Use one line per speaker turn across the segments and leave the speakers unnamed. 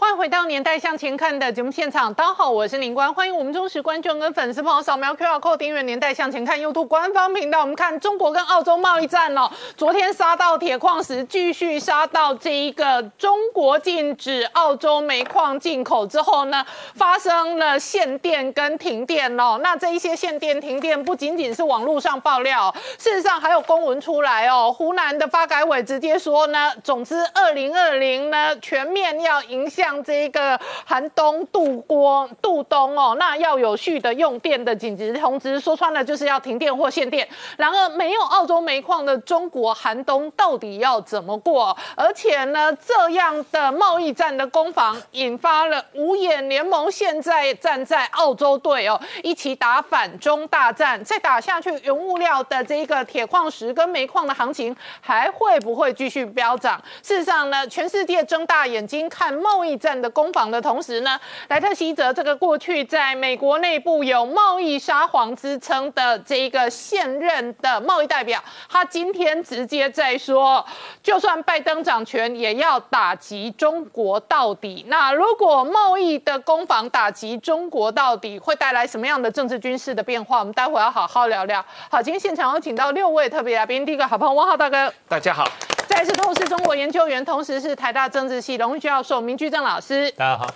欢迎回到《年代向前看》的节目现场，大家好，我是林官，欢迎我们忠实观众跟粉丝朋友扫描 QR Code 订阅《年代向前看》YouTube 官方频道。我们看中国跟澳洲贸易战哦，昨天杀到铁矿石，继续杀到这一个中国禁止澳洲煤矿进口之后呢，发生了限电跟停电哦。那这一些限电停电不仅仅是网络上爆料，事实上还有公文出来哦。湖南的发改委直接说呢，总之二零二零呢全面要影响。像这个寒冬度过度冬哦，那要有序的用电的紧急通知，说穿了就是要停电或限电。然而，没有澳洲煤矿的中国寒冬到底要怎么过？而且呢，这样的贸易战的攻防，引发了五眼联盟现在站在澳洲队哦，一起打反中大战。再打下去，原物料的这个铁矿石跟煤矿的行情还会不会继续飙涨？事实上呢，全世界睁大眼睛看贸易。战的攻防的同时呢，莱特希泽这个过去在美国内部有贸易沙皇之称的这一个现任的贸易代表，他今天直接在说，就算拜登掌权，也要打击中国到底。那如果贸易的攻防打击中国到底，会带来什么样的政治军事的变化？我们待会要好好聊聊。好，今天现场有请到六位特别来宾，第一个好朋友汪浩大哥，
大家好。
再次透视中国研究员，同时是台大政治系荣誉教授明居正老师。
大家好。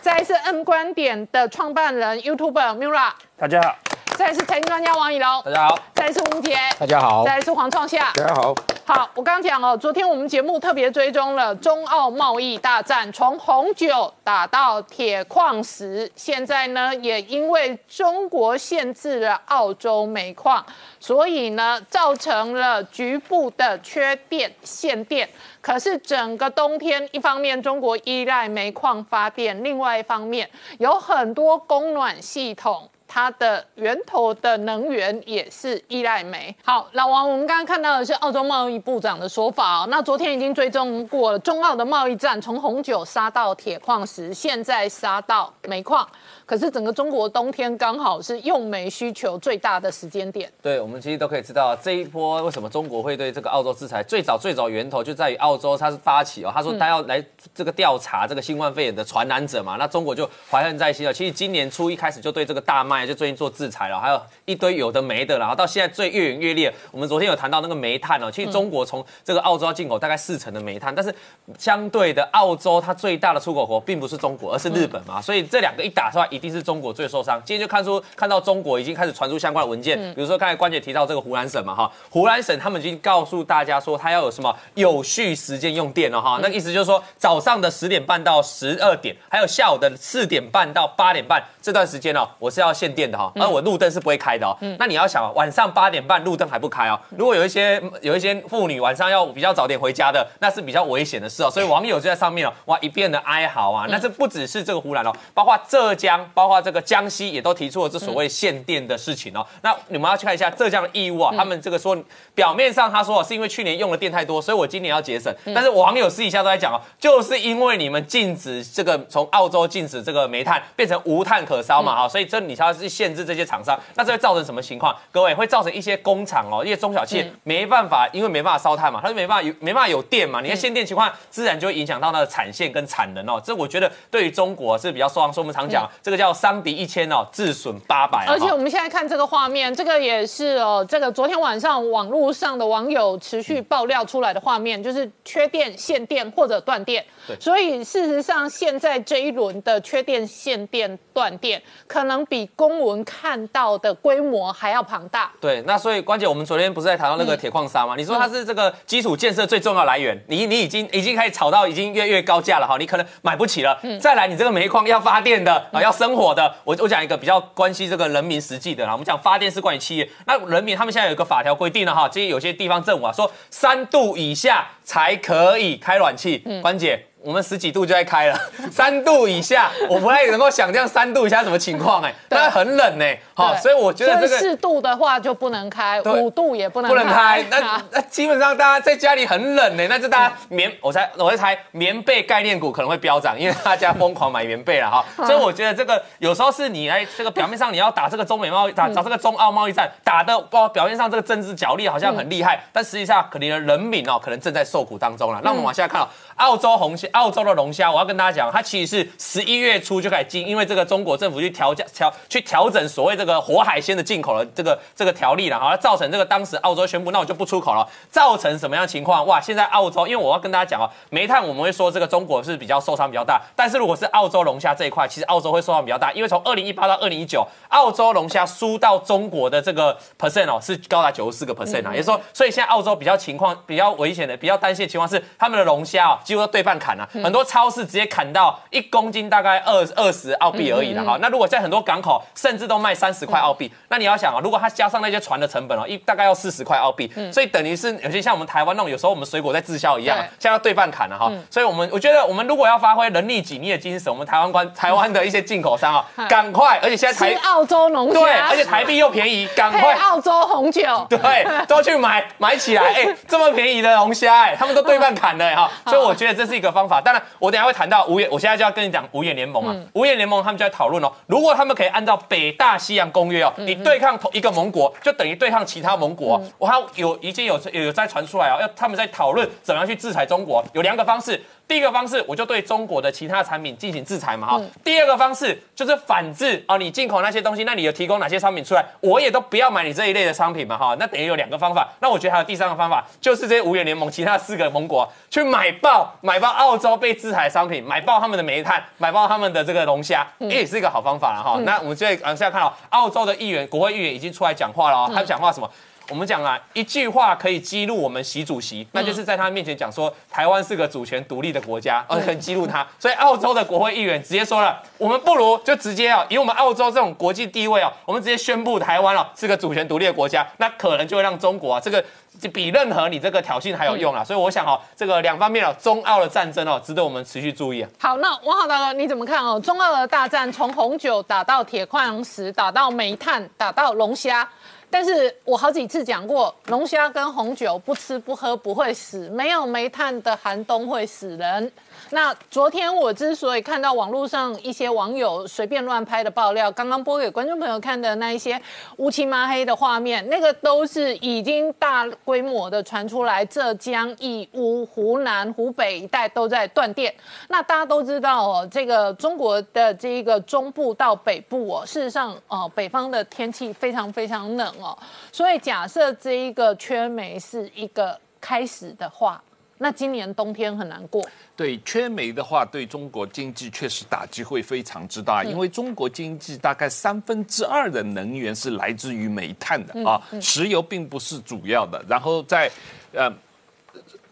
再是 N 观点的创办人 YouTuber Mira。
大家好。
再是财经专家王以龙。
大家好。
再是吴杰。
大家好。
再是黄创夏。
大家好。
好，我刚刚讲哦，昨天我们节目特别追踪了中澳贸易大战，从红酒打到铁矿石，现在呢也因为中国限制了澳洲煤矿，所以呢造成了局部的缺电限电。可是整个冬天，一方面中国依赖煤矿发电，另外一方面有很多供暖系统。它的源头的能源也是依赖煤。好，老王，我们刚刚看到的是澳洲贸易部长的说法哦。那昨天已经追踪过了中澳的贸易战，从红酒杀到铁矿石，现在杀到煤矿。可是整个中国冬天刚好是用煤需求最大的时间点。
对，我们其实都可以知道这一波为什么中国会对这个澳洲制裁，最早最早源头就在于澳洲，它是发起哦，他说他要来这个调查这个新冠肺炎的传染者嘛，那中国就怀恨在心了。其实今年初一开始就对这个大麦就最近做制裁了，还有一堆有的没的，然后到现在最越演越烈。我们昨天有谈到那个煤炭哦，其实中国从这个澳洲要进口大概四成的煤炭，但是相对的澳洲它最大的出口国并不是中国，而是日本嘛，所以这两个一打出来一。一定是中国最受伤。今天就看出看到中国已经开始传出相关的文件，比如说刚才关姐提到这个湖南省嘛，哈，湖南省他们已经告诉大家说，他要有什么有序时间用电了，哈，那意思就是说早上的十点半到十二点，还有下午的四点半到八点半这段时间哦，我是要限电的哈，而我路灯是不会开的哦。那你要想晚上八点半路灯还不开哦，如果有一些有一些妇女晚上要比较早点回家的，那是比较危险的事哦。所以网友就在上面哦，哇，一片的哀嚎啊。那这不只是这个湖南哦，包括浙江。包括这个江西也都提出了这所谓限电的事情哦。那你们要去看一下浙江的义乌啊，他们这个说表面上他说是因为去年用的电太多，所以我今年要节省。但是网友私底下都在讲哦，就是因为你们禁止这个从澳洲禁止这个煤炭变成无碳可烧嘛哈，所以这你才要去限制这些厂商。那这会造成什么情况？各位会造成一些工厂哦，一些中小企业没办法，因为没办法烧炭嘛，它就没办法有没办法有电嘛。你看限电情况，自然就会影响到那个产线跟产能哦。这我觉得对于中国是比较受伤。所以我们常讲这个。叫伤敌一千哦，自损八百。
而且我们现在看这个画面，这个也是哦，这个昨天晚上网络上的网友持续爆料出来的画面，就是缺电、限电或者断电。对，所以事实上现在这一轮的缺电、限电、断电，可能比公文看到的规模还要庞大。
对，那所以关键我们昨天不是在谈到那个铁矿砂吗？你说它是这个基础建设最重要来源，你你已经已经开始炒到已经越越高价了哈，你可能买不起了。嗯，再来你这个煤矿要发电的啊，要生。生活的，我我讲一个比较关系这个人民实际的啦。我们讲发电是关于企业，那人民他们现在有一个法条规定了哈，这些有些地方政府啊说三度以下才可以开暖气。关姐，我们十几度就在开了，三度以下，我不太能够想象三度以下什么情况哎，当然很冷呢。好，所以我觉得这个
四度的话就不能开，五度也不能
不能开。那 那基本上大家在家里很冷呢，那就大家棉，我猜我在猜棉被概念股可能会飙涨，因为大家疯狂买棉被了哈。所以我觉得这个有时候是你来这个表面上你要打这个中美贸易打打这个中澳贸易战，打的包表面上这个政治角力好像很厉害，但实际上可能人民哦可能正在受苦当中了。那我们往下看。澳洲红虾，澳洲的龙虾，我要跟大家讲，它其实是十一月初就开始进，因为这个中国政府去调价调去调整所谓这个活海鲜的进口的这个这个条例了，好，造成这个当时澳洲宣布，那我就不出口了，造成什么样情况？哇，现在澳洲，因为我要跟大家讲哦，煤炭我们会说这个中国是比较受伤比较大，但是如果是澳洲龙虾这一块，其实澳洲会受伤比较大，因为从二零一八到二零一九，澳洲龙虾输到中国的这个 percent 哦是高达九十四个 percent 啊，也就是说，所以现在澳洲比较情况比较危险的、比较担心的情况是，他们的龙虾哦几乎都对半砍了。很多超市直接砍到一公斤大概二二十澳币而已了哈。那如果在很多港口，甚至都卖三十块澳币，那你要想啊，如果它加上那些船的成本哦，一大概要四十块澳币，所以等于是有些像我们台湾那种，有时候我们水果在滞销一样，现在要对半砍了哈。所以我们我觉得我们如果要发挥人力紧密的精神，我们台湾关台湾的一些进口商啊，赶快，而且现在台
澳洲农
对，而且台币又便宜，赶快
澳洲红酒，
对，都去买买起来，哎，这么便宜的龙虾，哎，他们都对半砍的哈，所以我觉得这是一个方法。当然，我等下会。谈到五眼，我现在就要跟你讲五眼联盟啊。五眼联盟他们就在讨论哦，如果他们可以按照北大西洋公约哦，你对抗同一个盟国，就等于对抗其他盟国。我还有已经有有在传出来哦，要他们在讨论怎么样去制裁中国，有两个方式。第一个方式，我就对中国的其他产品进行制裁嘛哈。第二个方式就是反制哦，你进口那些东西，那你有提供哪些商品出来，我也都不要买你这一类的商品嘛哈。那等于有两个方法。那我觉得还有第三个方法，就是这些五眼联盟其他四个盟国去买爆买爆澳洲被制裁的商品，买爆他们的煤炭，买爆他们的这个龙虾，也是一个好方法了哈。那我们现在往下看哦，澳洲的议员国会议员已经出来讲话了哦，他讲话什么？我们讲啊，一句话可以激怒我们习主席，那就是在他面前讲说台湾是个主权独立的国家，而很激怒他。所以澳洲的国会议员直接说了，我们不如就直接啊，以我们澳洲这种国际地位啊，我们直接宣布台湾哦是个主权独立的国家，那可能就会让中国啊这个比任何你这个挑衅还有用啊。所以我想哦，这个两方面哦，中澳的战争哦，值得我们持续注意啊。
好，那王浩大哥你怎么看哦？中澳的大战从红酒打到铁矿石，打到煤炭，打到龙虾。但是我好几次讲过，龙虾跟红酒不吃不喝不会死，没有煤炭的寒冬会死人。那昨天我之所以看到网络上一些网友随便乱拍的爆料，刚刚播给观众朋友看的那一些乌漆麻黑的画面，那个都是已经大规模的传出来，浙江、义乌、湖南、湖北一带都在断电。那大家都知道哦，这个中国的这一个中部到北部哦，事实上哦，北方的天气非常非常冷哦，所以假设这一个缺煤是一个开始的话。那今年冬天很难过。
对，缺煤的话，对中国经济确实打击会非常之大，因为中国经济大概三分之二的能源是来自于煤炭的啊，石油并不是主要的。然后在呃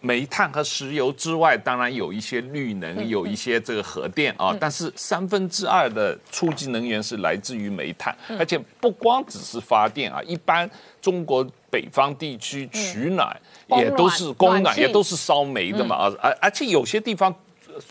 煤炭和石油之外，当然有一些绿能，有一些这个核电啊，但是三分之二的初级能源是来自于煤炭，而且不光只是发电啊，一般中国北方地区取暖。也都是供暖，也都是烧煤的嘛，而而而且有些地方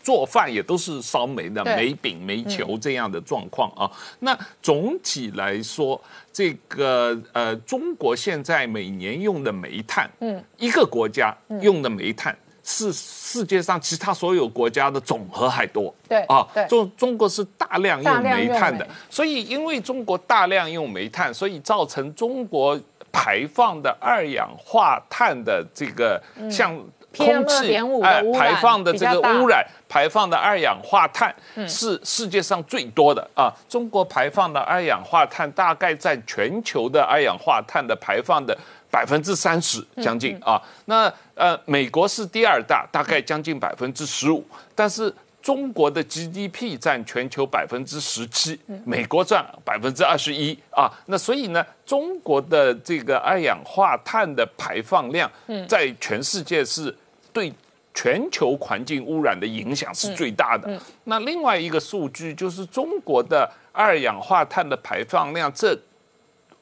做饭也都是烧煤的，煤饼、煤球这样的状况啊。那总体来说，这个呃，中国现在每年用的煤炭，嗯，一个国家用的煤炭是世界上其他所有国家的总和还多。
对啊，
中中国是大量用煤炭的，所以因为中国大量用煤炭，所以造成中国。排放的二氧化碳的这个像空气
哎
排放的这个污染，排放的二氧化碳是世界上最多的啊。中国排放的二氧化碳大概占全球的二氧化碳的排放的百分之三十将近啊。那呃，美国是第二大，大概将近百分之十五，但是。中国的 GDP 占全球百分之十七，美国占百分之二十一啊。那所以呢，中国的这个二氧化碳的排放量，在全世界是对全球环境污染的影响是最大的。那另外一个数据就是中国的二氧化碳的排放量，这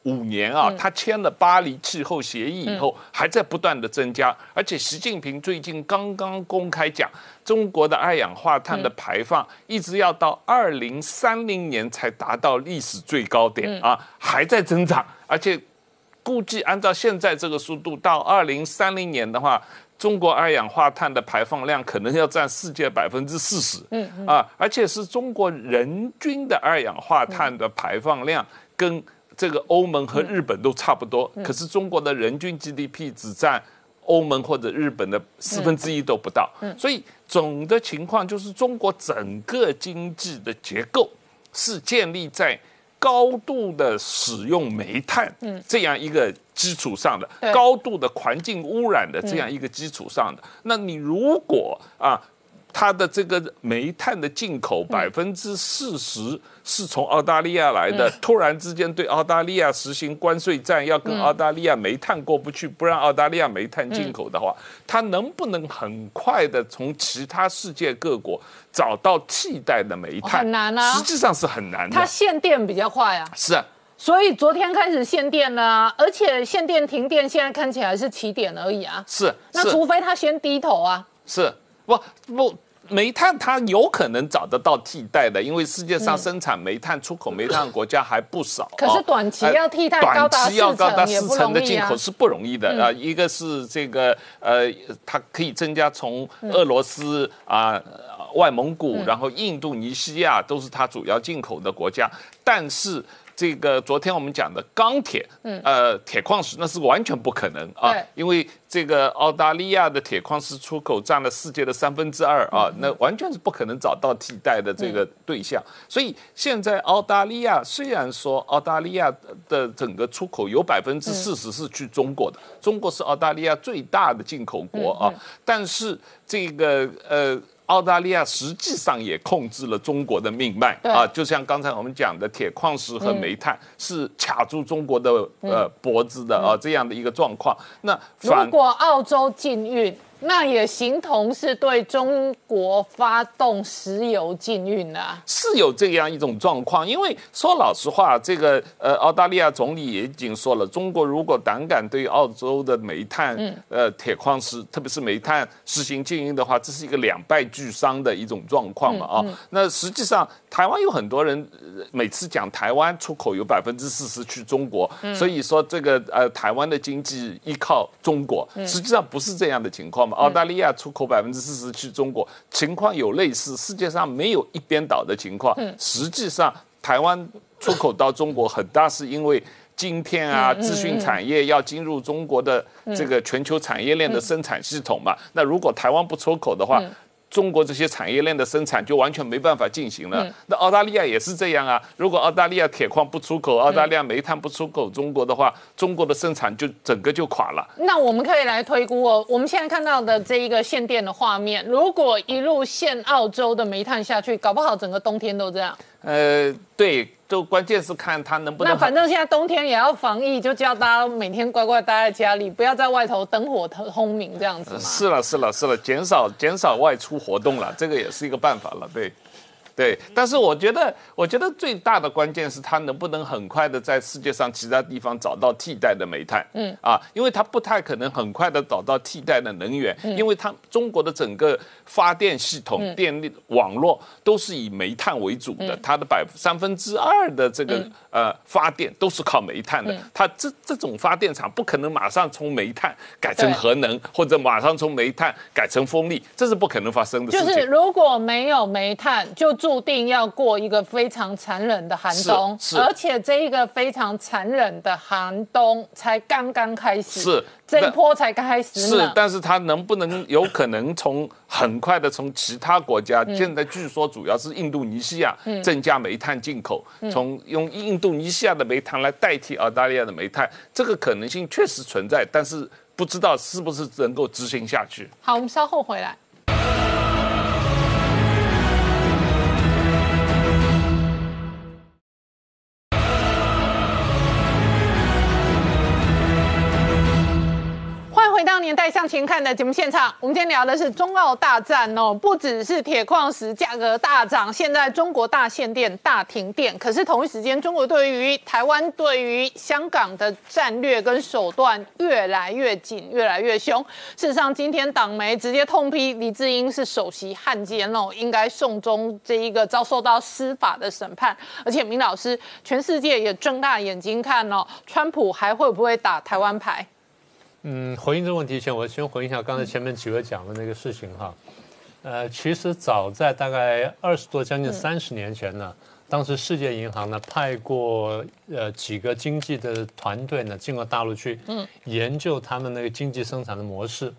五年啊，他签了巴黎气候协议以后，还在不断的增加，而且习近平最近刚刚公开讲，中国的二氧化碳的排放一直要到二零三零年才达到历史最高点啊，还在增长，而且估计按照现在这个速度，到二零三零年的话。中国二氧化碳的排放量可能要占世界百分之四十，嗯。啊，而且是中国人均的二氧化碳的排放量跟这个欧盟和日本都差不多，可是中国的人均 GDP 只占欧盟或者日本的四分之一都不到，所以总的情况就是中国整个经济的结构是建立在。高度的使用煤炭，嗯，这样一个基础上的高度的环境污染的这样一个基础上的，那你如果啊。它的这个煤炭的进口百分之四十是从澳大利亚来的，突然之间对澳大利亚实行关税战，要跟澳大利亚煤炭过不去，不让澳大利亚煤炭进口的话，它能不能很快的从其他世界各国找到替代的煤炭？
很难啊，
实际上是很难的。
它限电比较快啊，
是啊，
所以昨天开始限电了，而且限电停电现在看起来是起点而已啊。
是，
那除非他先低头啊。
是，不不。煤炭它有可能找得到替代的，因为世界上生产煤炭、出口煤炭的国家还不少。
可是短期要替代高达四成
的进口是不容易的啊！一个是这个呃，它可以增加从俄罗斯啊、外蒙古，然后印度尼西亚都是它主要进口的国家，但是。这个昨天我们讲的钢铁，嗯，呃，铁矿石那是完全不可能啊，因为这个澳大利亚的铁矿石出口占了世界的三分之二啊，那完全是不可能找到替代的这个对象。所以现在澳大利亚虽然说澳大利亚的整个出口有百分之四十是去中国的，中国是澳大利亚最大的进口国啊，但是这个呃。澳大利亚实际上也控制了中国的命脉啊，就像刚才我们讲的，铁矿石和煤炭是卡住中国的呃脖子的啊，这样的一个状况。那
如果澳洲禁运？那也形同是对中国发动石油禁运啊，
是有这样一种状况。因为说老实话，这个呃，澳大利亚总理也已经说了，中国如果胆敢对澳洲的煤炭、嗯呃铁矿石，特别是煤炭实行禁运的话，这是一个两败俱伤的一种状况嘛啊。那实际上，台湾有很多人每次讲台湾出口有百分之四十去中国，所以说这个呃台湾的经济依靠中国，实际上不是这样的情况。澳大利亚出口百分之四十去中国，情况有类似，世界上没有一边倒的情况。实际上，台湾出口到中国很大是因为晶片啊、资讯产业要进入中国的这个全球产业链的生产系统嘛。那如果台湾不出口的话，中国这些产业链的生产就完全没办法进行了。那澳大利亚也是这样啊。如果澳大利亚铁矿不出口，澳大利亚煤炭不出口中国的话，中国的生产就整个就垮了。
那我们可以来推估哦，我们现在看到的这一个限电的画面，如果一路限澳洲的煤炭下去，搞不好整个冬天都这样。
呃，对。就关键是看他能不能。
那反正现在冬天也要防疫，就叫大家每天乖乖待在家里，不要在外头灯火通明这样子
是了，是了，是了，减少减少外出活动了，这个也是一个办法了，对。对，但是我觉得，我觉得最大的关键是它能不能很快的在世界上其他地方找到替代的煤炭，嗯。啊，因为它不太可能很快的找到替代的能源，因为它中国的整个发电系统、电力网络都是以煤炭为主的，它的百三分之二的这个呃发电都是靠煤炭的，它这这种发电厂不可能马上从煤炭改成核能，或者马上从煤炭改成风力，这是不可能发生的事
情。就是如果没有煤炭，就注定要过一个非常残忍的寒冬，而且这一个非常残忍的寒冬才刚刚开始，
是
这一波才刚开始。
是，但是它能不能有可能从很快的从其他国家，现在据说主要是印度尼西亚增加煤炭进口，从用印度尼西亚的煤炭来代替澳大利亚的煤炭，这个可能性确实存在，但是不知道是不是能够执行下去。
好，我们稍后回来。回到年代向前看的节目现场，我们今天聊的是中澳大战哦，不只是铁矿石价格大涨，现在中国大限电、大停电。可是同一时间，中国对于台湾、对于香港的战略跟手段越来越紧、越来越凶。事实上，今天党媒直接痛批李志英是首席汉奸哦，应该送终这一个遭受到司法的审判。而且，明老师，全世界也睁大眼睛看哦，川普还会不会打台湾牌？
嗯，回应这个问题前，我先回应一下刚才前面几位讲的那个事情哈。呃，其实早在大概二十多、将近三十年前呢，当时世界银行呢派过呃几个经济的团队呢进过大陆去，嗯，研究他们那个经济生产的模式。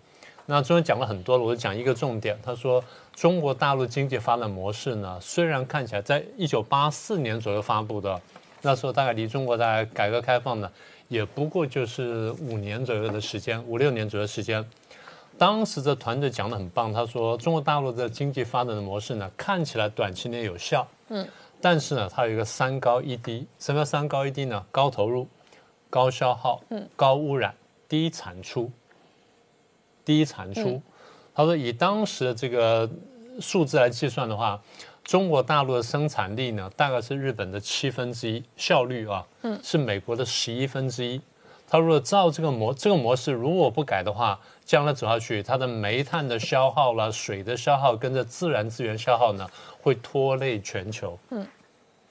那中间讲了很多了，我就讲一个重点。他说，中国大陆经济发展模式呢，虽然看起来在一九八四年左右发布的，那时候大概离中国大概改革开放呢。也不过就是五年左右的时间，五六年左右时间。当时的团队讲的很棒，他说中国大陆的经济发展的模式呢，看起来短期内有效，嗯，但是呢，它有一个三高一低。什么叫三高一低呢？高投入、高消耗、嗯，高污染、低产出。低产出。他说以当时的这个数字来计算的话。中国大陆的生产力呢，大概是日本的七分之一，效率啊，嗯，是美国的十一分之一。它如果照这个模这个模式如果不改的话，将来走下去，它的煤炭的消耗了，水的消耗跟着自然资源消耗呢，会拖累全球。嗯，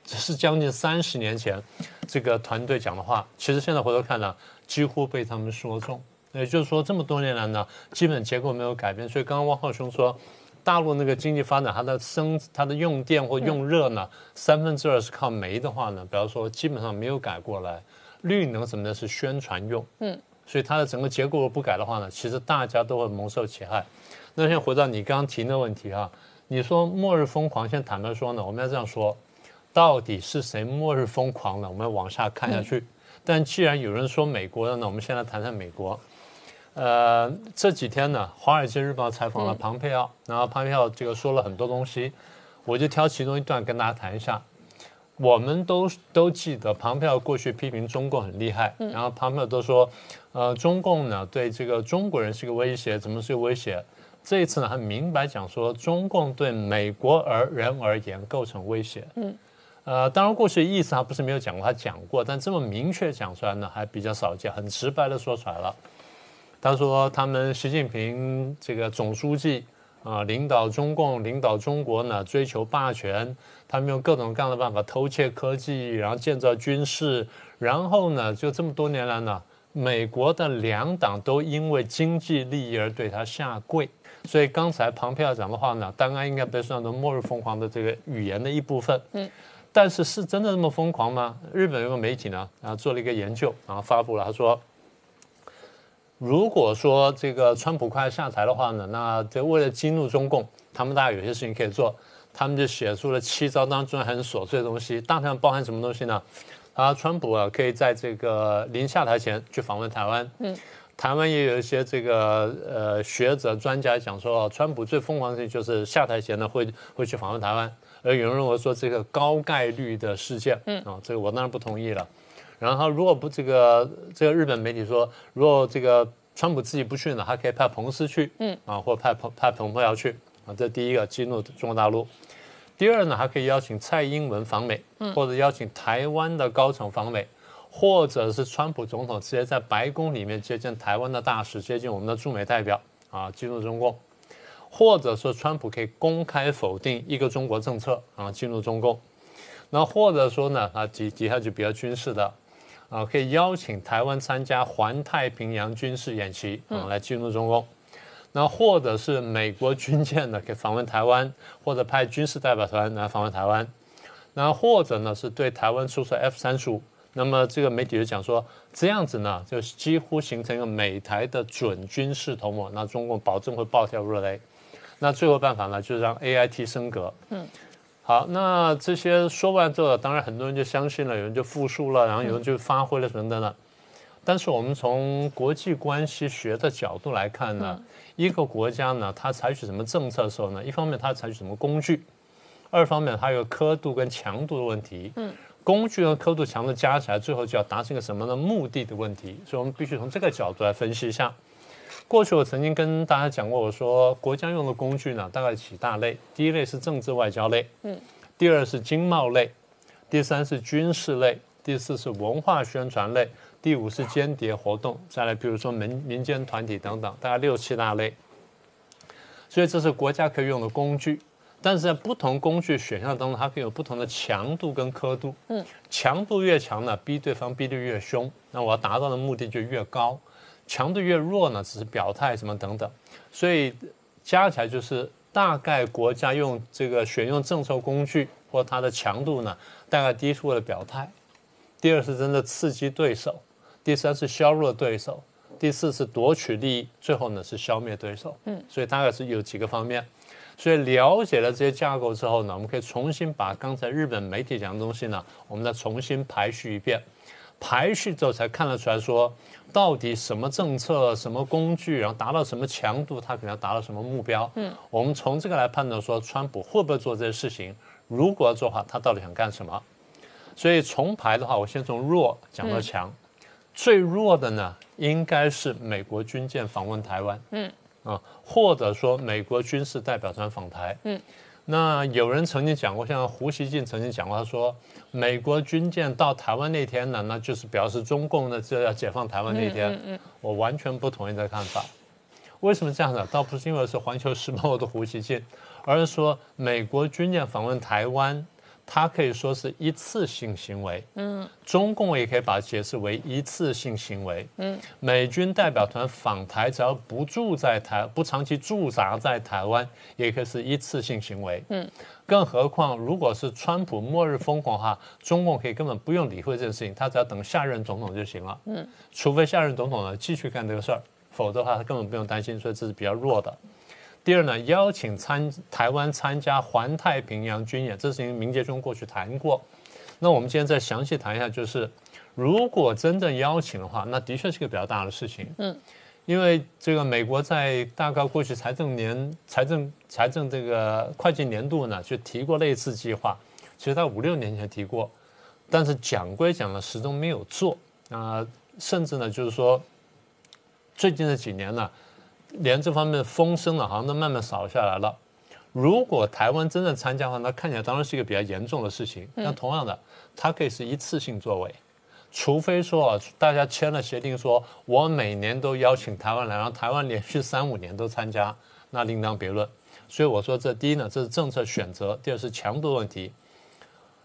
这是将近三十年前这个团队讲的话，其实现在回头看呢，几乎被他们说中。也就是说，这么多年来呢，基本结构没有改变。所以刚刚汪浩兄说。大陆那个经济发展，它的生它的用电或用热呢，三分之二是靠煤的话呢，比方说基本上没有改过来。绿能什么的是宣传用，嗯，所以它的整个结构不改的话呢，其实大家都会蒙受其害。那现在回到你刚刚提那问题啊，你说末日疯狂，现在坦白说呢，我们要这样说，到底是谁末日疯狂呢？我们要往下看下去。但既然有人说美国的呢，我们先来谈谈美国。呃，这几天呢，《华尔街日报》采访了庞佩奥，然后庞佩奥这个说了很多东西，我就挑其中一段跟大家谈一下。我们都都记得庞佩奥过去批评中共很厉害，然后庞佩奥都说，呃，中共呢对这个中国人是个威胁，怎么是个威胁？这一次呢，很明白讲说，中共对美国而人而言构成威胁。嗯，呃，当然过去的意思他不是没有讲过，他讲过，但这么明确讲出来呢，还比较少见，很直白的说出来了。他说：“他们习近平这个总书记啊，领导中共、领导中国呢，追求霸权。他们用各种各样的办法偷窃科技，然后建造军事。然后呢，就这么多年来呢，美国的两党都因为经济利益而对他下跪。所以刚才庞佩奥讲的话呢，当然应该被算作末日疯狂的这个语言的一部分。嗯，但是是真的那么疯狂吗？日本有个媒体呢，然后做了一个研究，然后发布了，他说。”如果说这个川普快下台的话呢，那这为了激怒中共，他们大概有些事情可以做，他们就写出了七招当中很琐碎的东西，大体上包含什么东西呢？啊，川普啊可以在这个临下台前去访问台湾，嗯，台湾也有一些这个呃学者专家讲说，川普最疯狂的事情就是下台前呢会会去访问台湾，而有人认为说这个高概率的事件，嗯啊，这个我当然不同意了。然后，如果不这个这个日本媒体说，如果这个川普自己不去呢，还可以派彭斯去，嗯啊，或派彭派彭博要去啊，这第一个激怒中国大陆。第二呢，还可以邀请蔡英文访美，或者邀请台湾的高层访美，或者是川普总统直接在白宫里面接见台湾的大使，接见我们的驻美代表啊，激怒中共，或者说川普可以公开否定一个中国政策啊，进入中共。那或者说呢，啊底底下就比较军事的。啊，可以邀请台湾参加环太平洋军事演习啊，来进入中共。那或者是美国军舰呢，可以访问台湾，或者派军事代表团来访问台湾。那或者呢，是对台湾出售 F 三十五。那么这个媒体就讲说，这样子呢，就几乎形成一个美台的准军事同盟。那中共保证会暴跳如雷。那最后办法呢，就是让 A I T 升格。嗯。好，那这些说完之后，当然很多人就相信了，有人就复述了，然后有人就发挥了等等了。但是我们从国际关系学的角度来看呢，一个国家呢，它采取什么政策的时候呢，一方面它采取什么工具，二方面它有刻度跟强度的问题。嗯，工具和刻度、强度加起来，最后就要达成一个什么的目的的问题。所以我们必须从这个角度来分析一下。过去我曾经跟大家讲过，我说国家用的工具呢，大概几大类。第一类是政治外交类，嗯，第二是经贸类，第三是军事类，第四是文化宣传类，第五是间谍活动，再来比如说民民间团体等等，大概六七大类。所以这是国家可以用的工具，但是在不同工具选项当中，它可以有不同的强度跟刻度。嗯，强度越强呢，逼对方逼得越凶，那我要达到的目的就越高。强度越弱呢，只是表态什么等等，所以加起来就是大概国家用这个选用政策工具或它的强度呢，大概第一是为了表态，第二是真的刺激对手，第三是削弱对手，第四是夺取利益，最后呢是消灭对手。嗯，所以大概是有几个方面，所以了解了这些架构之后呢，我们可以重新把刚才日本媒体讲的东西呢，我们再重新排序一遍，排序之后才看得出来说。到底什么政策、什么工具，然后达到什么强度，他可能要达到什么目标？嗯，我们从这个来判断说，川普会不会做这些事情？如果要做的话，他到底想干什么？所以重排的话，我先从弱讲到强。最弱的呢，应该是美国军舰访问台湾。嗯，啊，或者说美国军事代表团访台。嗯。那有人曾经讲过，像胡锡进曾经讲过，他说美国军舰到台湾那天呢，那就是表示中共呢就要解放台湾那天。我完全不同意这个看法。为什么这样呢？倒不是因为是《环球时报》的胡锡进，而是说美国军舰访问台湾。它可以说是一次性行为，嗯，中共也可以把它解释为一次性行为，嗯，美军代表团访台，只要不住在台，不长期驻扎在台湾，也可以是一次性行为，嗯，更何况如果是川普末日疯狂哈，中共可以根本不用理会这件事情，他只要等下任总统就行了，嗯，除非下任总统呢继续干这个事儿，否则的话他根本不用担心，所以这是比较弱的。第二呢，邀请参台湾参加环太平洋军演，这事情明杰中过去谈过。那我们今天再详细谈一下，就是如果真正邀请的话，那的确是个比较大的事情。嗯，因为这个美国在大概过去财政年、财政财政这个会计年度呢，就提过类似计划。其实在五六年前提过，但是讲归讲了，始终没有做啊。甚至呢，就是说最近这几年呢。连这方面的风声呢，好像都慢慢少下来了。如果台湾真正参加的话，那看起来当然是一个比较严重的事情。那同样的，它可以是一次性作为，除非说啊，大家签了协定，说我每年都邀请台湾来，然后台湾连续三五年都参加，那另当别论。所以我说，这第一呢，这是政策选择；第二是强度问题。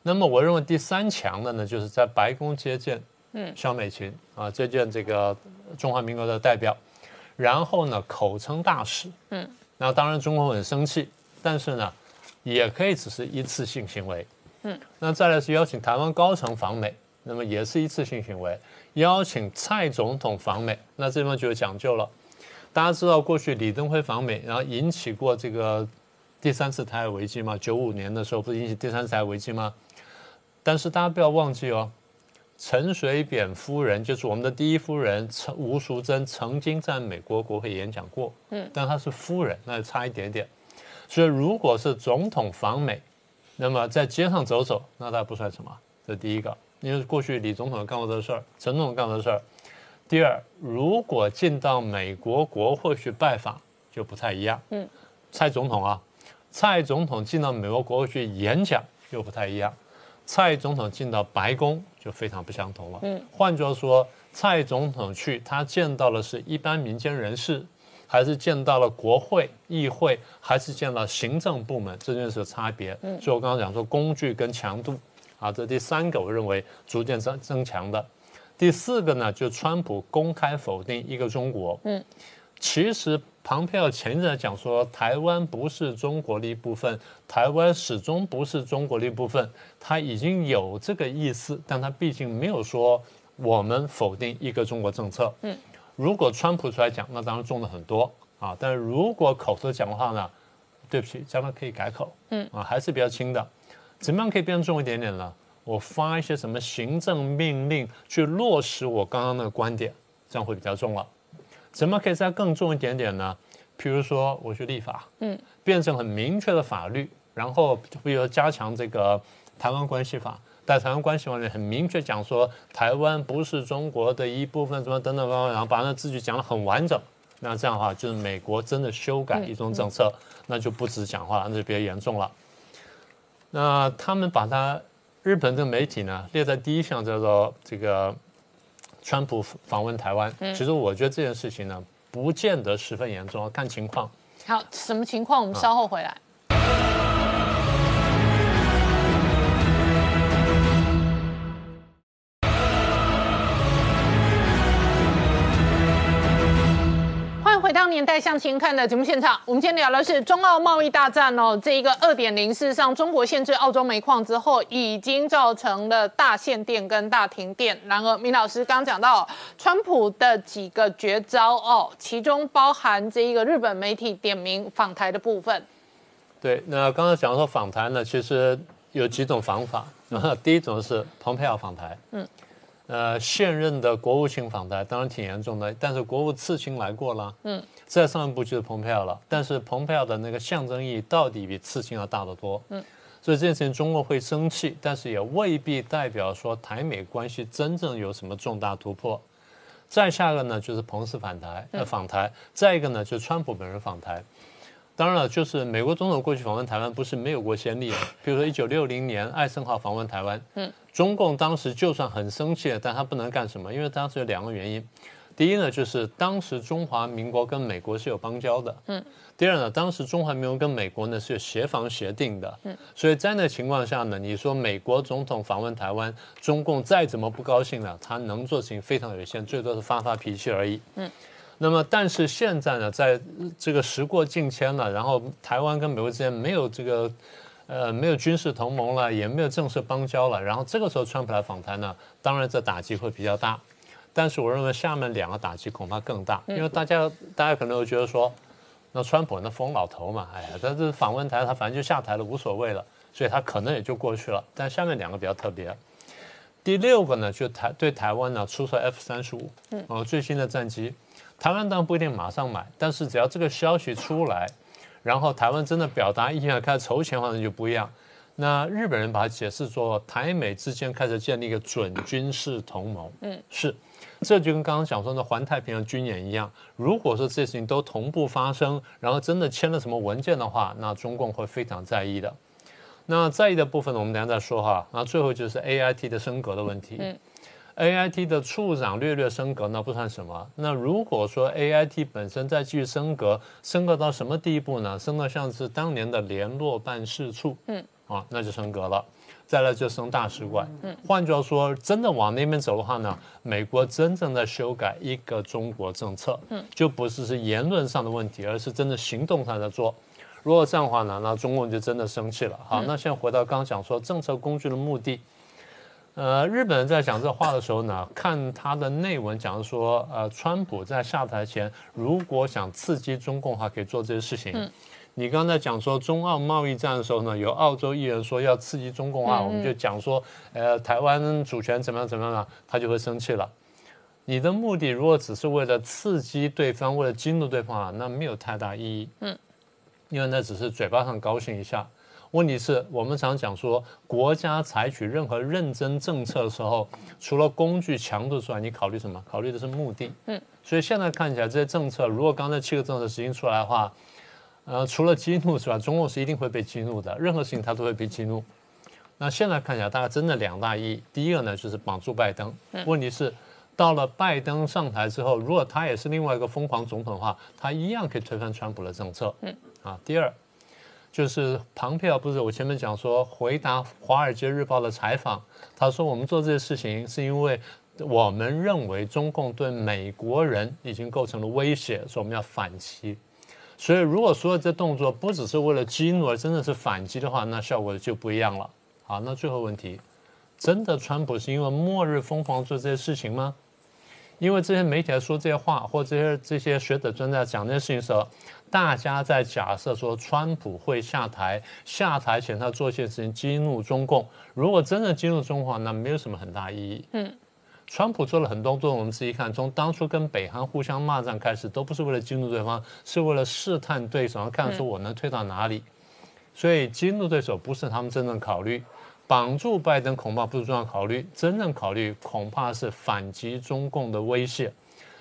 那么我认为第三强的呢，就是在白宫接见，嗯，肖美琴啊，接见这个中华民国的代表。然后呢，口称大使，嗯，那当然中国很生气，但是呢，也可以只是一次性行为，嗯，那再来是邀请台湾高层访美，那么也是一次性行为，邀请蔡总统访美，那这地方就有讲究了。大家知道过去李登辉访美，然后引起过这个第三次台海危机吗？九五年的时候不是引起第三次台海危机吗？但是大家不要忘记哦。陈水扁夫人就是我们的第一夫人陈吴淑珍，曾经在美国国会演讲过，嗯，但她是夫人，那就差一点点。所以如果是总统访美，那么在街上走走，那他不算什么。这第一个，因为过去李总统干过这事儿，陈总统干过这事儿。第二，如果进到美国国会去拜访，就不太一样。嗯，蔡总统啊，蔡总统进到美国国会去演讲又不太一样。蔡总统进到白宫就非常不相同了。嗯，换句话说，蔡总统去，他见到的是一般民间人士，还是见到了国会、议会，还是见到行政部门，这就是差别。嗯，所以我刚刚讲说工具跟强度，啊，这第三个我认为逐渐增增强的。第四个呢，就川普公开否定一个中国。嗯。其实，庞佩奥前一阵讲说，台湾不是中国的一部分，台湾始终不是中国的一部分，他已经有这个意思，但他毕竟没有说我们否定一个中国政策。嗯，如果川普出来讲，那当然重了很多啊。但是如果口头讲的话呢，对不起，将来可以改口。嗯，啊，还是比较轻的。怎么样可以变重一点点呢？我发一些什么行政命令去落实我刚刚那个观点，这样会比较重了。怎么可以再更重一点点呢？比如说，我去立法，嗯，变成很明确的法律，然后比如加强这个台湾关系法，在台湾关系法里很明确讲说，台湾不是中国的一部分，什么等等等等，然后把那字句讲得很完整，那这样的话，就是美国真的修改一中政策，那就不止讲话，那就比较严重了。那他们把它日本的媒体呢列在第一项，叫做这个川普访问台湾。其实我觉得这件事情呢，不见得十分严重，看情况。
好，什么情况？我们稍后回来。回年代向前看的节目现场，我们今天聊的是中澳贸易大战哦。这一个二点零，事实上，中国限制澳洲煤矿之后，已经造成了大限电跟大停电。然而，明老师刚刚讲到川普的几个绝招哦，其中包含这一个日本媒体点名访台的部分。
对，那刚刚讲说访台呢，其实有几种方法。第一种是蓬佩奥访台，嗯。呃，现任的国务卿访台当然挺严重的，但是国务次卿来过了，嗯，再上一步就是蓬佩奥了。但是蓬佩奥的那个象征意义到底比刺青要大得多，嗯，所以这件事情中国会生气，但是也未必代表说台美关系真正有什么重大突破。再下个呢就是彭斯访台，呃，访台，再一个呢就是川普本人访台。当然了，就是美国总统过去访问台湾不是没有过先例的，比如说一九六零年艾森豪访问台湾，嗯，中共当时就算很生气，但他不能干什么，因为当时有两个原因，第一呢，就是当时中华民国跟美国是有邦交的，嗯，第二呢，当时中华民国跟美国呢是有协防协定的，嗯，所以在那情况下呢，你说美国总统访问台湾，中共再怎么不高兴呢，他能做事情非常有限，最多是发发脾气而已，嗯。那么，但是现在呢，在这个时过境迁了，然后台湾跟美国之间没有这个，呃，没有军事同盟了，也没有正式邦交了，然后这个时候川普来访谈呢，当然这打击会比较大。但是我认为下面两个打击恐怕更大，因为大家大家可能会觉得说，那川普那疯老头嘛，哎呀，他这访问台他反正就下台了，无所谓了，所以他可能也就过去了。但下面两个比较特别，第六个呢，就台对台湾呢出售 F 三十五，嗯，最新的战机。台湾当然不一定马上买，但是只要这个消息出来，然后台湾真的表达意向开始筹钱，话那就不一样。那日本人把它解释说，台美之间开始建立一个准军事同盟。嗯，是，这就跟刚刚讲说的环太平洋军演一样。如果说这些事情都同步发生，然后真的签了什么文件的话，那中共会非常在意的。那在意的部分，我们等下再说哈。那最后就是 A I T 的升格的问题。嗯。A I T 的处长略略升格，那不算什么。那如果说 A I T 本身再继续升格，升格到什么地步呢？升到像是当年的联络办事处，嗯，啊，那就升格了。再来就升大使馆。嗯，换句话说，真的往那边走的话呢，美国真正在修改一个中国政策，嗯，就不是是言论上的问题，而是真的行动上在做。如果这样的话呢，那中共就真的生气了。好，那现在回到刚讲说政策工具的目的。呃，日本人在讲这话的时候呢，看他的内文讲说，呃，川普在下台前，如果想刺激中共的话，可以做这些事情。嗯，你刚才讲说中澳贸易战的时候呢，有澳洲议员说要刺激中共啊，我们就讲说，呃，台湾主权怎么样怎么样啊，他就会生气了。你的目的如果只是为了刺激对方，为了激怒对方啊，那没有太大意义。嗯，因为那只是嘴巴上高兴一下。问题是我们常讲说，国家采取任何认真政策的时候，除了工具强度之外，你考虑什么？考虑的是目的。嗯，所以现在看起来这些政策，如果刚才七个政策实行出来的话，呃，除了激怒之外，中共是一定会被激怒的，任何事情他都会被激怒。那现在看起来，大概真的两大意义。第一个呢，就是绑住拜登。问题是，到了拜登上台之后，如果他也是另外一个疯狂总统的话，他一样可以推翻川普的政策。嗯，啊，第二。就是庞佩奥不是我前面讲说回答《华尔街日报》的采访，他说我们做这些事情是因为我们认为中共对美国人已经构成了威胁，所以我们要反击。所以如果所有这动作不只是为了激怒，而真的是反击的话，那效果就不一样了。好，那最后问题，真的川普是因为末日疯狂做这些事情吗？因为这些媒体在说这些话，或这些这些学者专家讲这些事情的时候，大家在假设说川普会下台，下台前他做一些事情激怒中共。如果真的激怒中共，那没有什么很大意义。嗯，川普做了很多动作，我们仔细看，从当初跟北韩互相骂战开始，都不是为了激怒对方，是为了试探对手，看出我能推到哪里。所以激怒对手不是他们真正考虑。绑住拜登恐怕不是重要考虑，真正考虑恐怕是反击中共的威胁。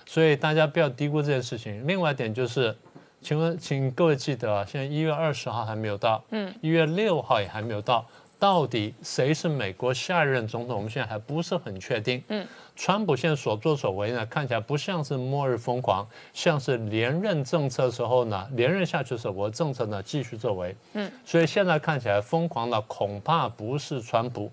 所以大家不要低估这件事情。另外一点就是，请问，请各位记得啊，现在一月二十号还没有到，嗯，一月六号也还没有到，到底谁是美国下一任总统？我们现在还不是很确定，嗯。川普现在所作所为呢，看起来不像是末日疯狂，像是连任政策时候呢，连任下去的时候，我政策呢继续作为。嗯，所以现在看起来疯狂的恐怕不是川普。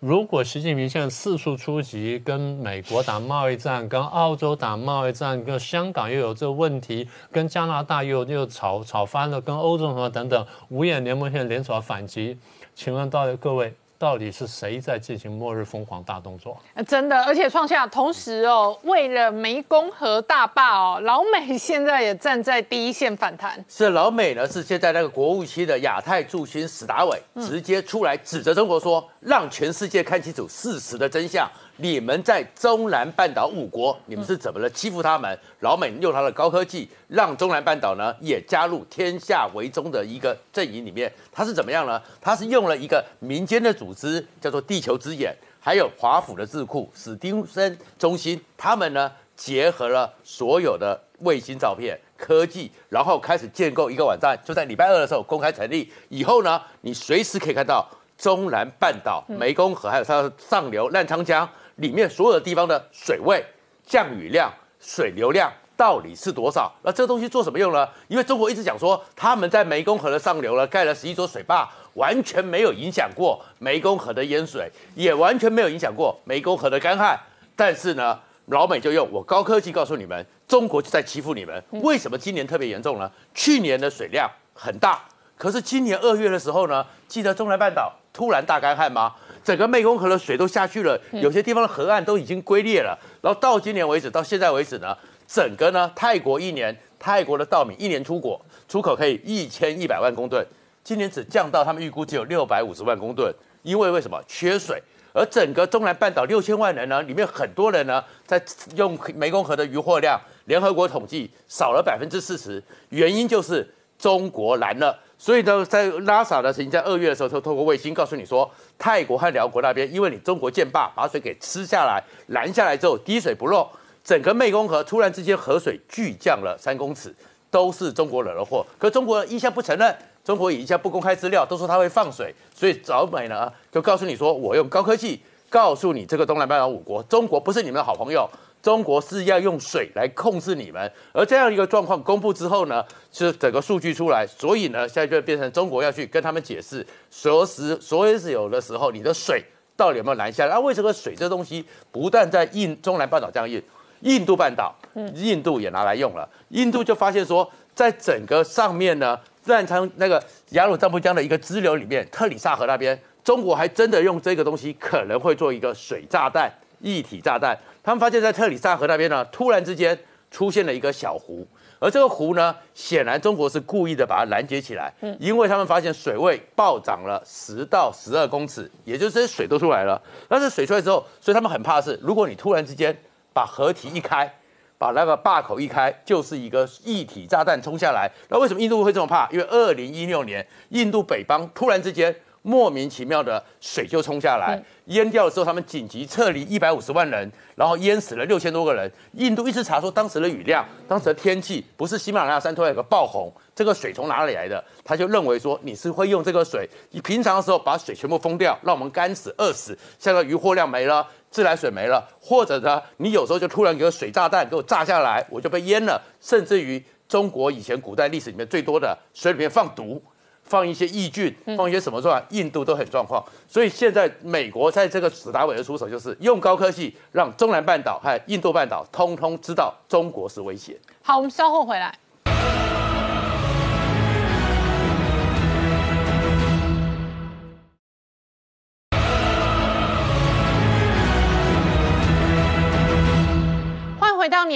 如果习近平现在四处出击，跟美国打贸易战，跟澳洲打贸易战，跟香港又有这个问题，跟加拿大又又吵吵翻了，跟欧洲什么等等，五眼联盟现在联手反击，请问到底各位？到底是谁在进行末日疯狂大动作？
真的，而且创下同时哦，为了湄公河大坝哦，老美现在也站在第一线反弹。
是老美呢？是现在那个国务卿的亚太驻军史达伟直接出来指责中国说，让全世界看清楚事实的真相。你们在中南半岛五国，你们是怎么了欺负他们？老美用他的高科技，让中南半岛呢也加入天下为中的一个阵营里面。他是怎么样呢？他是用了一个民间的组织，叫做地球之眼，还有华府的智库史丁森中心，他们呢结合了所有的卫星照片科技，然后开始建构一个网站，就在礼拜二的时候公开成立。以后呢，你随时可以看到中南半岛、湄公河还有它的上流澜沧江。里面所有的地方的水位、降雨量、水流量到底是多少？那这个东西做什么用呢？因为中国一直讲说，他们在湄公河的上流呢盖了十一座水坝，完全没有影响过湄公河的淹水，也完全没有影响过湄公河的干旱。但是呢，老美就用我高科技告诉你们，中国就在欺负你们。为什么今年特别严重呢？去年的水量很大，可是今年二月的时候呢，记得中南半岛突然大干旱吗？整个湄公河的水都下去了，有些地方的河岸都已经龟裂了。然后到今年为止，到现在为止呢，整个呢泰国一年泰国的稻米一年出国出口可以一千一百万公吨，今年只降到他们预估只有六百五十万公吨，因为为什么缺水？而整个中南半岛六千万人呢，里面很多人呢在用湄公河的渔获量，联合国统计少了百分之四十，原因就是中国拦了。所以呢，在拉萨呢，曾经在二月的时候，就透过卫星告诉你说，泰国和辽国那边，因为你中国建坝把水给吃下来、拦下来之后，滴水不漏，整个湄公河突然之间河水巨降了三公尺，都是中国惹的祸。可中国一向不承认，中国一向不公开资料，都说他会放水。所以早美呢，就告诉你说，我用高科技告诉你，这个东南半岛五国，中国不是你们的好朋友。中国是要用水来控制你们，而这样一个状况公布之后呢，是整个数据出来，所以呢，现在就变成中国要去跟他们解释，所时所以是有的时候你的水到底有没有拦下来？那为什么水这东西不但在印中南半岛这样印，印度半岛，印度也拿来用了，印度就发现说，在整个上面呢，澜沧那个雅鲁藏布江的一个支流里面，特里萨河那边，中国还真的用这个东西可能会做一个水炸弹。一体炸弹，他们发现，在特里萨河那边呢，突然之间出现了一个小湖，而这个湖呢，显然中国是故意的把它拦截起来，嗯，因为他们发现水位暴涨了十到十二公尺，也就是水都出来了。但是水出来之后，所以他们很怕的是，如果你突然之间把河堤一开，把那个坝口一开，就是一个一体炸弹冲下来。那为什么印度会这么怕？因为二零一六年印度北方突然之间。莫名其妙的水就冲下来，淹掉的时候，他们紧急撤离一百五十万人，然后淹死了六千多个人。印度一直查说当时的雨量、当时的天气不是喜马拉雅山突然有个爆洪，这个水从哪里来的？他就认为说你是会用这个水，你平常的时候把水全部封掉，让我们干死、饿死，现在渔获量没了，自来水没了，或者呢，你有时候就突然给个水炸弹给我炸下来，我就被淹了，甚至于中国以前古代历史里面最多的水里面放毒。放一些抑菌，放一些什么状印度都很状况，所以现在美国在这个史达伟的出手，就是用高科技让中南半岛和印度半岛通通知道中国是威胁。
好，我们稍后回来。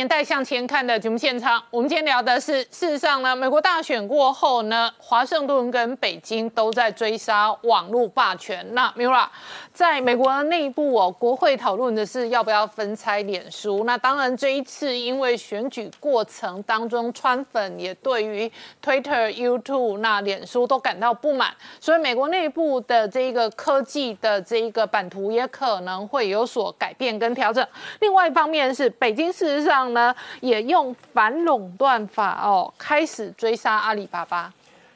年代向前看的节目现场，我们今天聊的是，事实上呢，美国大选过后呢，华盛顿跟北京都在追杀网络霸权。那 Mira 在美国内部哦，国会讨论的是要不要分拆脸书。那当然，这一次因为选举过程当中，川粉也对于 Twitter、YouTube 那脸书都感到不满，所以美国内部的这一个科技的这一个版图也可能会有所改变跟调整。另外一方面是北京事实。上方呢，也用反垄断法哦，开始追杀阿里巴巴。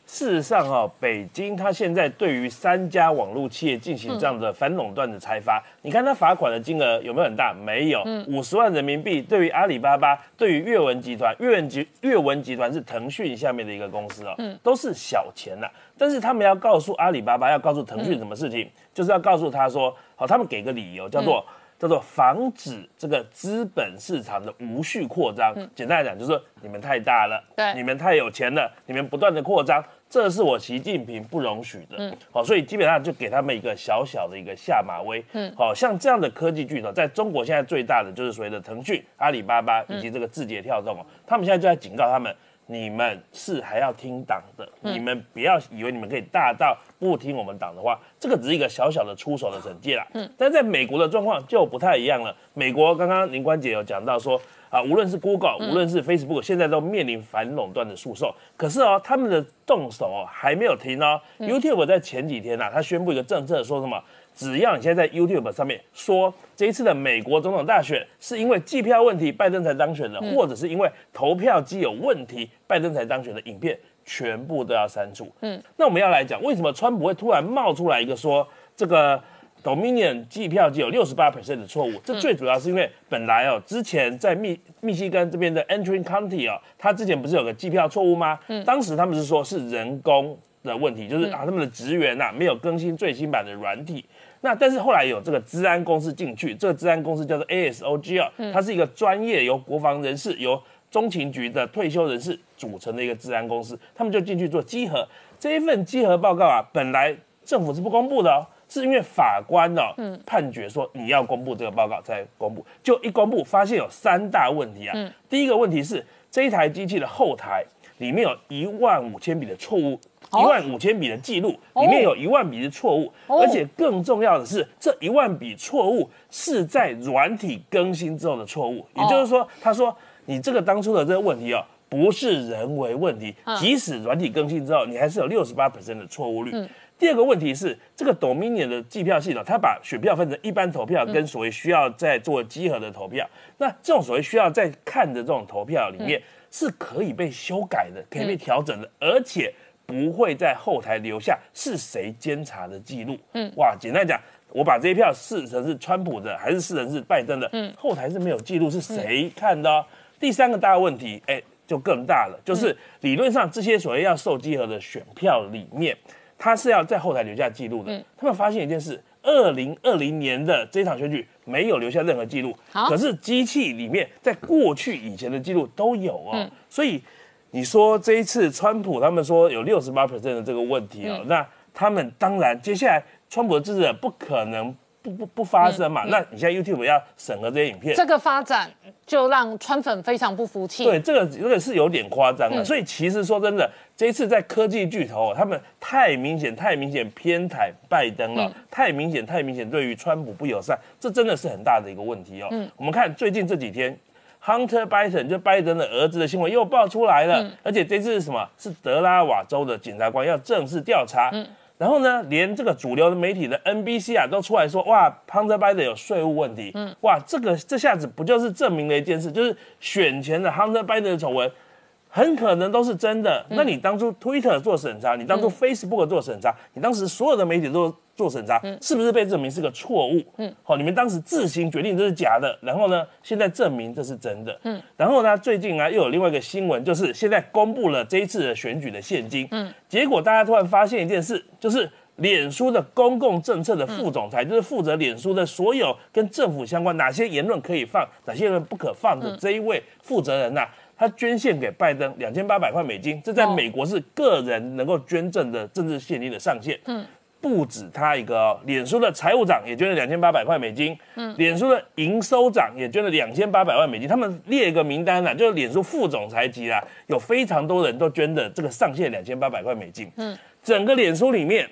事实上，哈，北京它现在对于三家网络企业进行这样的反垄断的裁罚，你看它罚款的金额有没有很大？没有，五十万人民币。对于阿里巴巴，对于阅文集团，阅文集阅文集团是腾讯下面的一个公司哦，都是小钱呐。但是他们要告诉阿里巴巴，要告诉腾讯什么事情，就是要告诉他说，好，他们给个理由，叫做。叫做防止这个资本市场的无序扩张。简单来讲，就是说你们太大了，
对，
你们太有钱了，你们不断的扩张，这是我习近平不容许的。嗯，好，所以基本上就给他们一个小小的一个下马威。嗯，好像这样的科技巨头，在中国现在最大的就是所谓的腾讯、阿里巴巴以及这个字节跳动哦，他们现在就在警告他们。你们是还要听党的，你们不要以为你们可以大到不听我们党的话，这个只是一个小小的出手的惩戒啦。嗯，但在美国的状况就不太一样了。美国刚刚林官姐有讲到说，啊，无论是 Google，无论是 Facebook，现在都面临反垄断的诉讼。可是哦，他们的动手哦还没有停哦。YouTube 在前几天呐，他宣布一个政策，说什么？只要你现在在 YouTube 上面说这一次的美国总统大选是因为计票问题拜登才当选的，或者是因为投票机有问题拜登才当选的影片，全部都要删除。嗯，那我们要来讲为什么川普会突然冒出来一个说这个 Dominion 计票机有六十八 percent 的错误？这最主要是因为本来哦，之前在密密西根这边的 Entering County 哦，他之前不是有个计票错误吗？嗯，当时他们是说是人工的问题，就是啊他们的职员呐没有更新最新版的软体。那但是后来有这个治安公司进去，这个治安公司叫做 ASOG 啊，它是一个专业由国防人士、由中情局的退休人士组成的一个治安公司，他们就进去做稽核。这一份稽核报告啊，本来政府是不公布的哦，是因为法官呢判决说你要公布这个报告才公布，就一公布发现有三大问题啊。第一个问题是这一台机器的后台里面有一万五千笔的错误。一万五千笔的记录里面有一万笔的错误，而且更重要的是，这一万笔错误是在软体更新之后的错误。也就是说，他说你这个当初的这个问题哦，不是人为问题，即使软体更新之后，你还是有六十八的错误率。第二个问题是，这个 Dominion 的计票系统，它把选票分成一般投票跟所谓需要在做集合的投票。那这种所谓需要在看的这种投票里面，是可以被修改的，可以被调整的，而且。不会在后台留下是谁监察的记录。嗯，哇，简单讲，我把这一票视成是川普的，还是视成是拜登的？嗯，后台是没有记录是谁看的。第三个大问题，哎，就更大了，就是理论上这些所谓要受集合的选票里面，他是要在后台留下记录的。他们发现一件事：二零二零年的这场选举没有留下任何记录，可是机器里面在过去以前的记录都有哦，所以。你说这一次川普他们说有六十八 percent 的这个问题啊，那他们当然接下来川普的支持者不可能不不不发生嘛。那你现在 YouTube 要审核这些影片，
这个发展就让川粉非常不服气。
对，这个这个是有点夸张的。所以其实说真的，这一次在科技巨头他们太明显太明显偏袒拜登了，太明显太明显对于川普不友善，这真的是很大的一个问题哦。嗯，我们看最近这几天。Hunter Biden 就拜登的儿子的新闻又爆出来了，而且这次是什么？是德拉瓦州的检察官要正式调查。然后呢，连这个主流的媒体的 NBC 啊都出来说，哇，Hunter Biden 有税务问题。哇，这个这下子不就是证明了一件事，就是选前的 Hunter Biden 的丑闻。很可能都是真的。那你当初 Twitter 做审查，你当初 Facebook 做审查，你当时所有的媒体都做审查，是不是被证明是个错误？嗯，好，你们当时自行决定这是假的，然后呢，现在证明这是真的。嗯，然后呢，最近啊又有另外一个新闻，就是现在公布了这一次的选举的现金。嗯，结果大家突然发现一件事，就是脸书的公共政策的副总裁，就是负责脸书的所有跟政府相关哪些言论可以放，哪些人不可放的这一位负责人呐。他捐献给拜登两千八百块美金，这在美国是个人能够捐赠的政治现金的上限。嗯，不止他一个哦，脸书的财务长也捐了两千八百块美金。嗯，脸书的营收长也捐了两千八百万美金。他们列一个名单啊，就是脸书副总裁级啊，有非常多人都捐的这个上限两千八百块美金。嗯，整个脸书里面，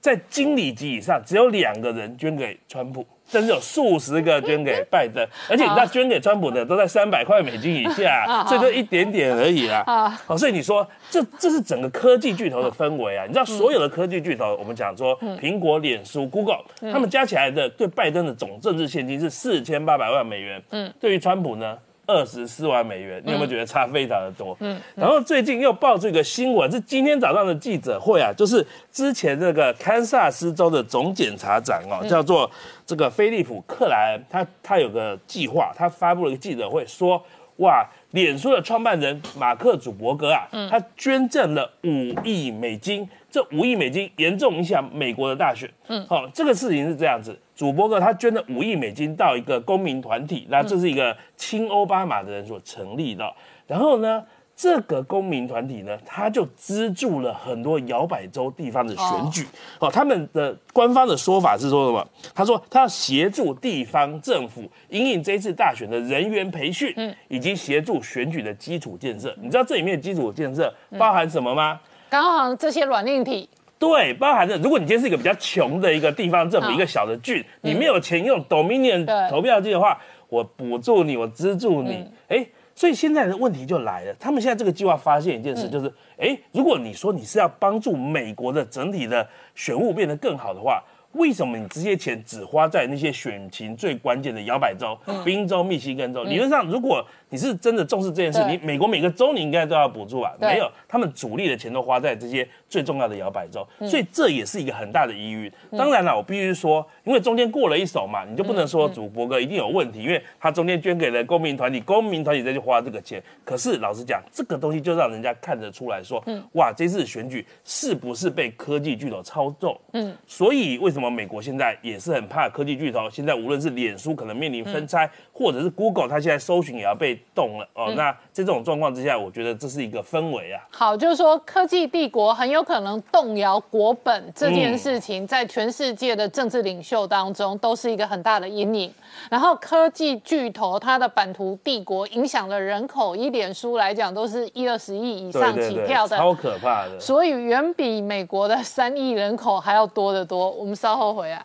在经理级以上只有两个人捐给川普。甚至有数十个捐给拜登，而且你知道捐给川普的都在三百块美金以下，这就一点点而已啦。好，所以你说这这是整个科技巨头的氛围啊！你知道所有的科技巨头，我们讲说苹果、脸书、Google，他们加起来的对拜登的总政治现金是四千八百万美元。嗯，对于川普呢，二十四万美元，你有没有觉得差非常的多？嗯，然后最近又爆出一个新闻，是今天早上的记者会啊，就是之前这个堪萨斯州的总检察长哦，叫做这个菲利普克莱恩，他他有个计划，他发布了一个记者会说，哇，脸书的创办人马克·祖伯格啊，他捐赠了五亿美金。这五亿美金严重影响美国的大选。嗯，好，这个事情是这样子，祖伯格他捐了五亿美金到一个公民团体，那这是一个亲奥巴马的人所成立的。然后呢，这个公民团体呢，他就资助了很多摇摆州地方的选举。哦，他们的官方的说法是说什么？他说他要协助地方政府引领这次大选的人员培训，嗯，以及协助选举的基础建设。你知道这里面的基础建设包含什么吗？
刚好这些软硬体，
对，包含着如果你今天是一个比较穷的一个地方政府，一个小的郡，你没有钱用 Dominion 投票机的话，我补助你，我资助你，哎，所以现在的问题就来了，他们现在这个计划发现一件事，就是，哎，如果你说你是要帮助美国的整体的选务变得更好的话。为什么你这些钱只花在那些选情最关键的摇摆州、宾州、密西根州？理论上，如果你是真的重视这件事，你美国每个州你应该都要补助吧。没有，他们主力的钱都花在这些最重要的摇摆州，所以这也是一个很大的疑虑。当然了，我必须说，因为中间过了一手嘛，你就不能说主播哥一定有问题，因为他中间捐给了公民团体，公民团体再去花这个钱。可是老实讲，这个东西就让人家看得出来说，哇，这次选举是不是被科技巨头操纵？嗯，所以为什么？什么？美国现在也是很怕科技巨头。现在无论是脸书可能面临分拆，或者是 Google，它现在搜寻也要被动了哦。那在这种状况之下，我觉得这是一个氛围啊。
好，就是说科技帝国很有可能动摇国本这件事情，在全世界的政治领袖当中都是一个很大的阴影。然后科技巨头它的版图帝国影响了人口，以脸书来讲，都是一二十亿以上起跳的，
超可怕的。
所以远比美国的三亿人口还要多得多。我们稍后回来。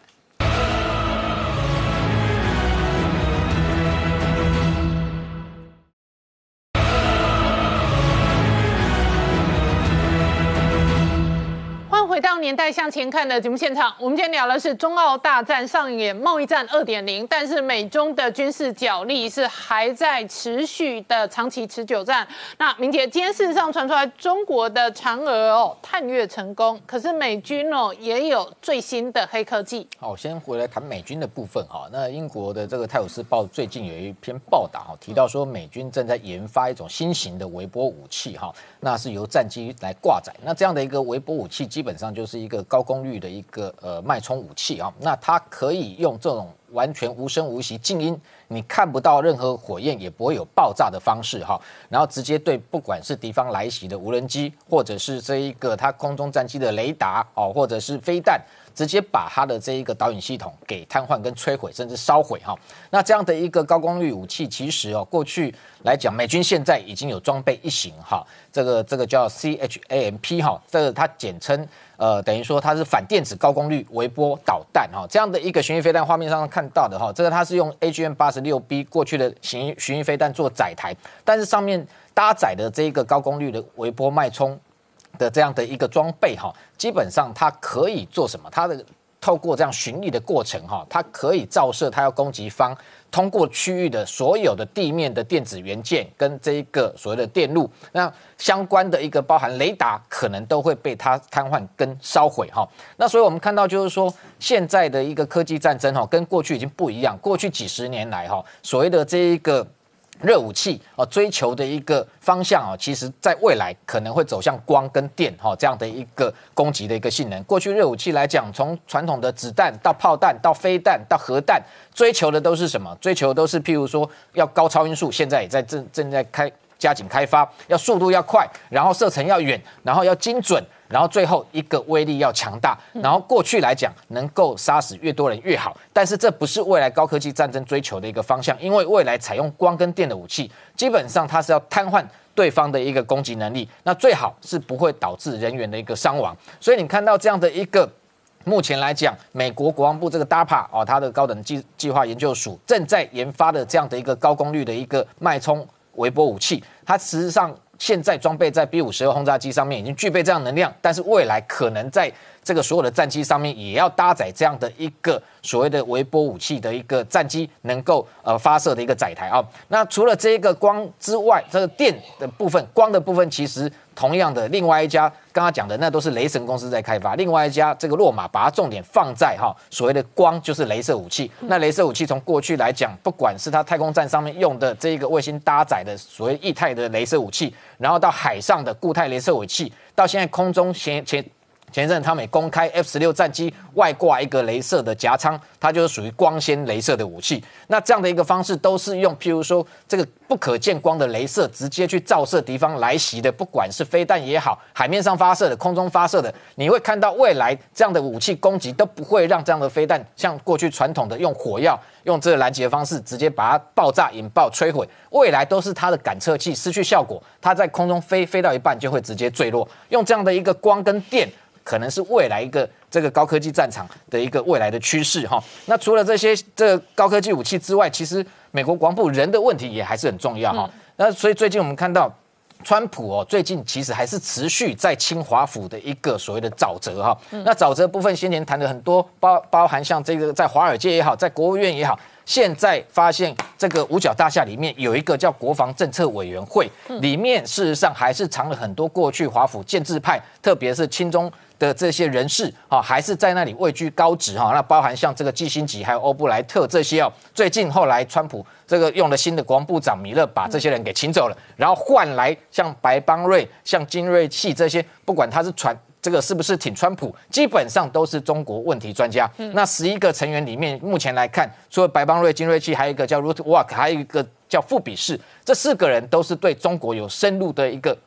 回到年代向前看的节目现场，我们今天聊的是中澳大战上演贸易战二点零，但是美中的军事角力是还在持续的长期持久战。那明姐，今天事实上传出来中国的嫦娥哦探月成功，可是美军哦也有最新的黑科技。
好，先回来谈美军的部分哈。那英国的这个《泰晤士报》最近有一篇报道哈，提到说美军正在研发一种新型的微波武器哈，那是由战机来挂载。那这样的一个微波武器基本本。上就是一个高功率的一个呃脉冲武器啊，那它可以用这种完全无声无息、静音，你看不到任何火焰，也不会有爆炸的方式哈，然后直接对不管是敌方来袭的无人机，或者是这一个它空中战机的雷达哦，或者是飞弹。直接把它的这一个导引系统给瘫痪跟摧毁，甚至烧毁哈。那这样的一个高功率武器，其实哦，过去来讲，美军现在已经有装备一型哈，这个这个叫 CHAMP 哈，这个它简称呃，等于说它是反电子高功率微波导弹哈。这样的一个巡弋飞弹，画面上看到的哈，这个它是用 AGM 八十六 B 过去的巡巡弋飞弹做载台，但是上面搭载的这一个高功率的微波脉冲。的这样的一个装备哈，基本上它可以做什么？它的透过这样巡历的过程哈，它可以照射它要攻击方通过区域的所有的地面的电子元件跟这一个所谓的电路，那相关的一个包含雷达可能都会被它瘫痪跟烧毁哈。那所以我们看到就是说，现在的一个科技战争哈，跟过去已经不一样。过去几十年来哈，所谓的这一个。热武器啊，追求的一个方向啊，其实在未来可能会走向光跟电哈这样的一个攻击的一个性能。过去热武器来讲，从传统的子弹到炮弹到飞弹到核弹，追求的都是什么？追求的都是譬如说要高超音速，现在也在正正在开加紧开发，要速度要快，然后射程要远，然后要精准。然后最后一个威力要强大，然后过去来讲能够杀死越多人越好，但是这不是未来高科技战争追求的一个方向，因为未来采用光跟电的武器，基本上它是要瘫痪对方的一个攻击能力，那最好是不会导致人员的一个伤亡。所以你看到这样的一个，目前来讲，美国国防部这个 DAPA 哦，它的高等计计划研究署正在研发的这样的一个高功率的一个脉冲微波武器，它实际上。现在装备在 B 五十二轰炸机上面已经具备这样能量，但是未来可能在这个所有的战机上面也要搭载这样的一个所谓的微波武器的一个战机，能够呃发射的一个载台啊。那除了这一个光之外，这个电的部分，光的部分其实。同样的，另外一家刚刚讲的那都是雷神公司在开发，另外一家这个洛马把它重点放在哈所谓的光就是镭射武器。那镭射武器从过去来讲，不管是它太空站上面用的这个卫星搭载的所谓液态的镭射武器，然后到海上的固态镭射武器，到现在空中前前。前一阵他们也公开 F 十六战机外挂一个镭射的夹舱，它就是属于光纤镭射的武器。那这样的一个方式都是用，譬如说这个不可见光的镭射直接去照射敌方来袭的，不管是飞弹也好，海面上发射的、空中发射的，你会看到未来这样的武器攻击都不会让这样的飞弹像过去传统的用火药、用这个拦截方式直接把它爆炸、引爆、摧毁。未来都是它的感测器失去效果，它在空中飞飞到一半就会直接坠落。用这样的一个光跟电。可能是未来一个这个高科技战场的一个未来的趋势哈。那除了这些这高科技武器之外，其实美国国防部人的问题也还是很重要哈。那所以最近我们看到，川普哦，最近其实还是持续在清华府的一个所谓的沼泽哈。那沼泽部分先前谈的很多，包包含像这个在华尔街也好，在国务院也好，现在发现这个五角大厦里面有一个叫国防政策委员会，里面事实上还是藏了很多过去华府建制派，特别是亲中。的这些人士哈，还是在那里位居高职哈，那包含像这个基辛吉还有欧布莱特这些哦，最近后来川普这个用了新的国防部长米勒把这些人给请走了，然后换来像白邦瑞、像金瑞器这些，不管他是传这个是不是挺川普，基本上都是中国问题专家。嗯那十一个成员里面，目前来看，除了白邦瑞、金瑞器，还有一个叫 Root Walk，还有一个叫富比士，这四个人都是对中国有深入的一个。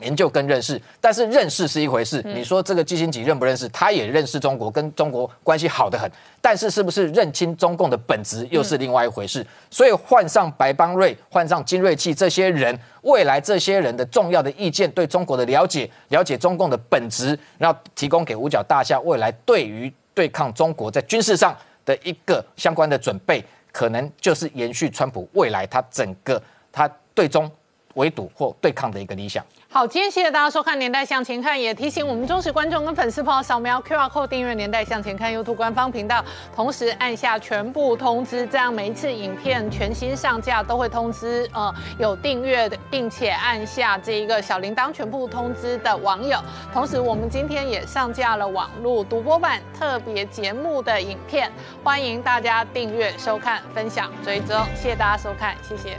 研究跟认识，但是认识是一回事。你说这个基辛吉认不认识？他也认识中国，跟中国关系好得很。但是是不是认清中共的本质，又是另外一回事。所以换上白邦瑞，换上金瑞气这些人，未来这些人的重要的意见，对中国的了解，了解中共的本质，然后提供给五角大厦未来对于对抗中国在军事上的一个相关的准备，可能就是延续川普未来他整个他对中围堵或对抗的一个理想。
好，今天谢谢大家收看《年代向前看》，也提醒我们忠实观众跟粉丝朋友扫描 QR Code 订阅《年代向前看》YouTube 官方频道，同时按下全部通知，这样每一次影片全新上架都会通知呃有订阅的，并且按下这一个小铃铛全部通知的网友。同时，我们今天也上架了网络独播版特别节目的影片，欢迎大家订阅、收看、分享、追踪。谢谢大家收看，谢谢。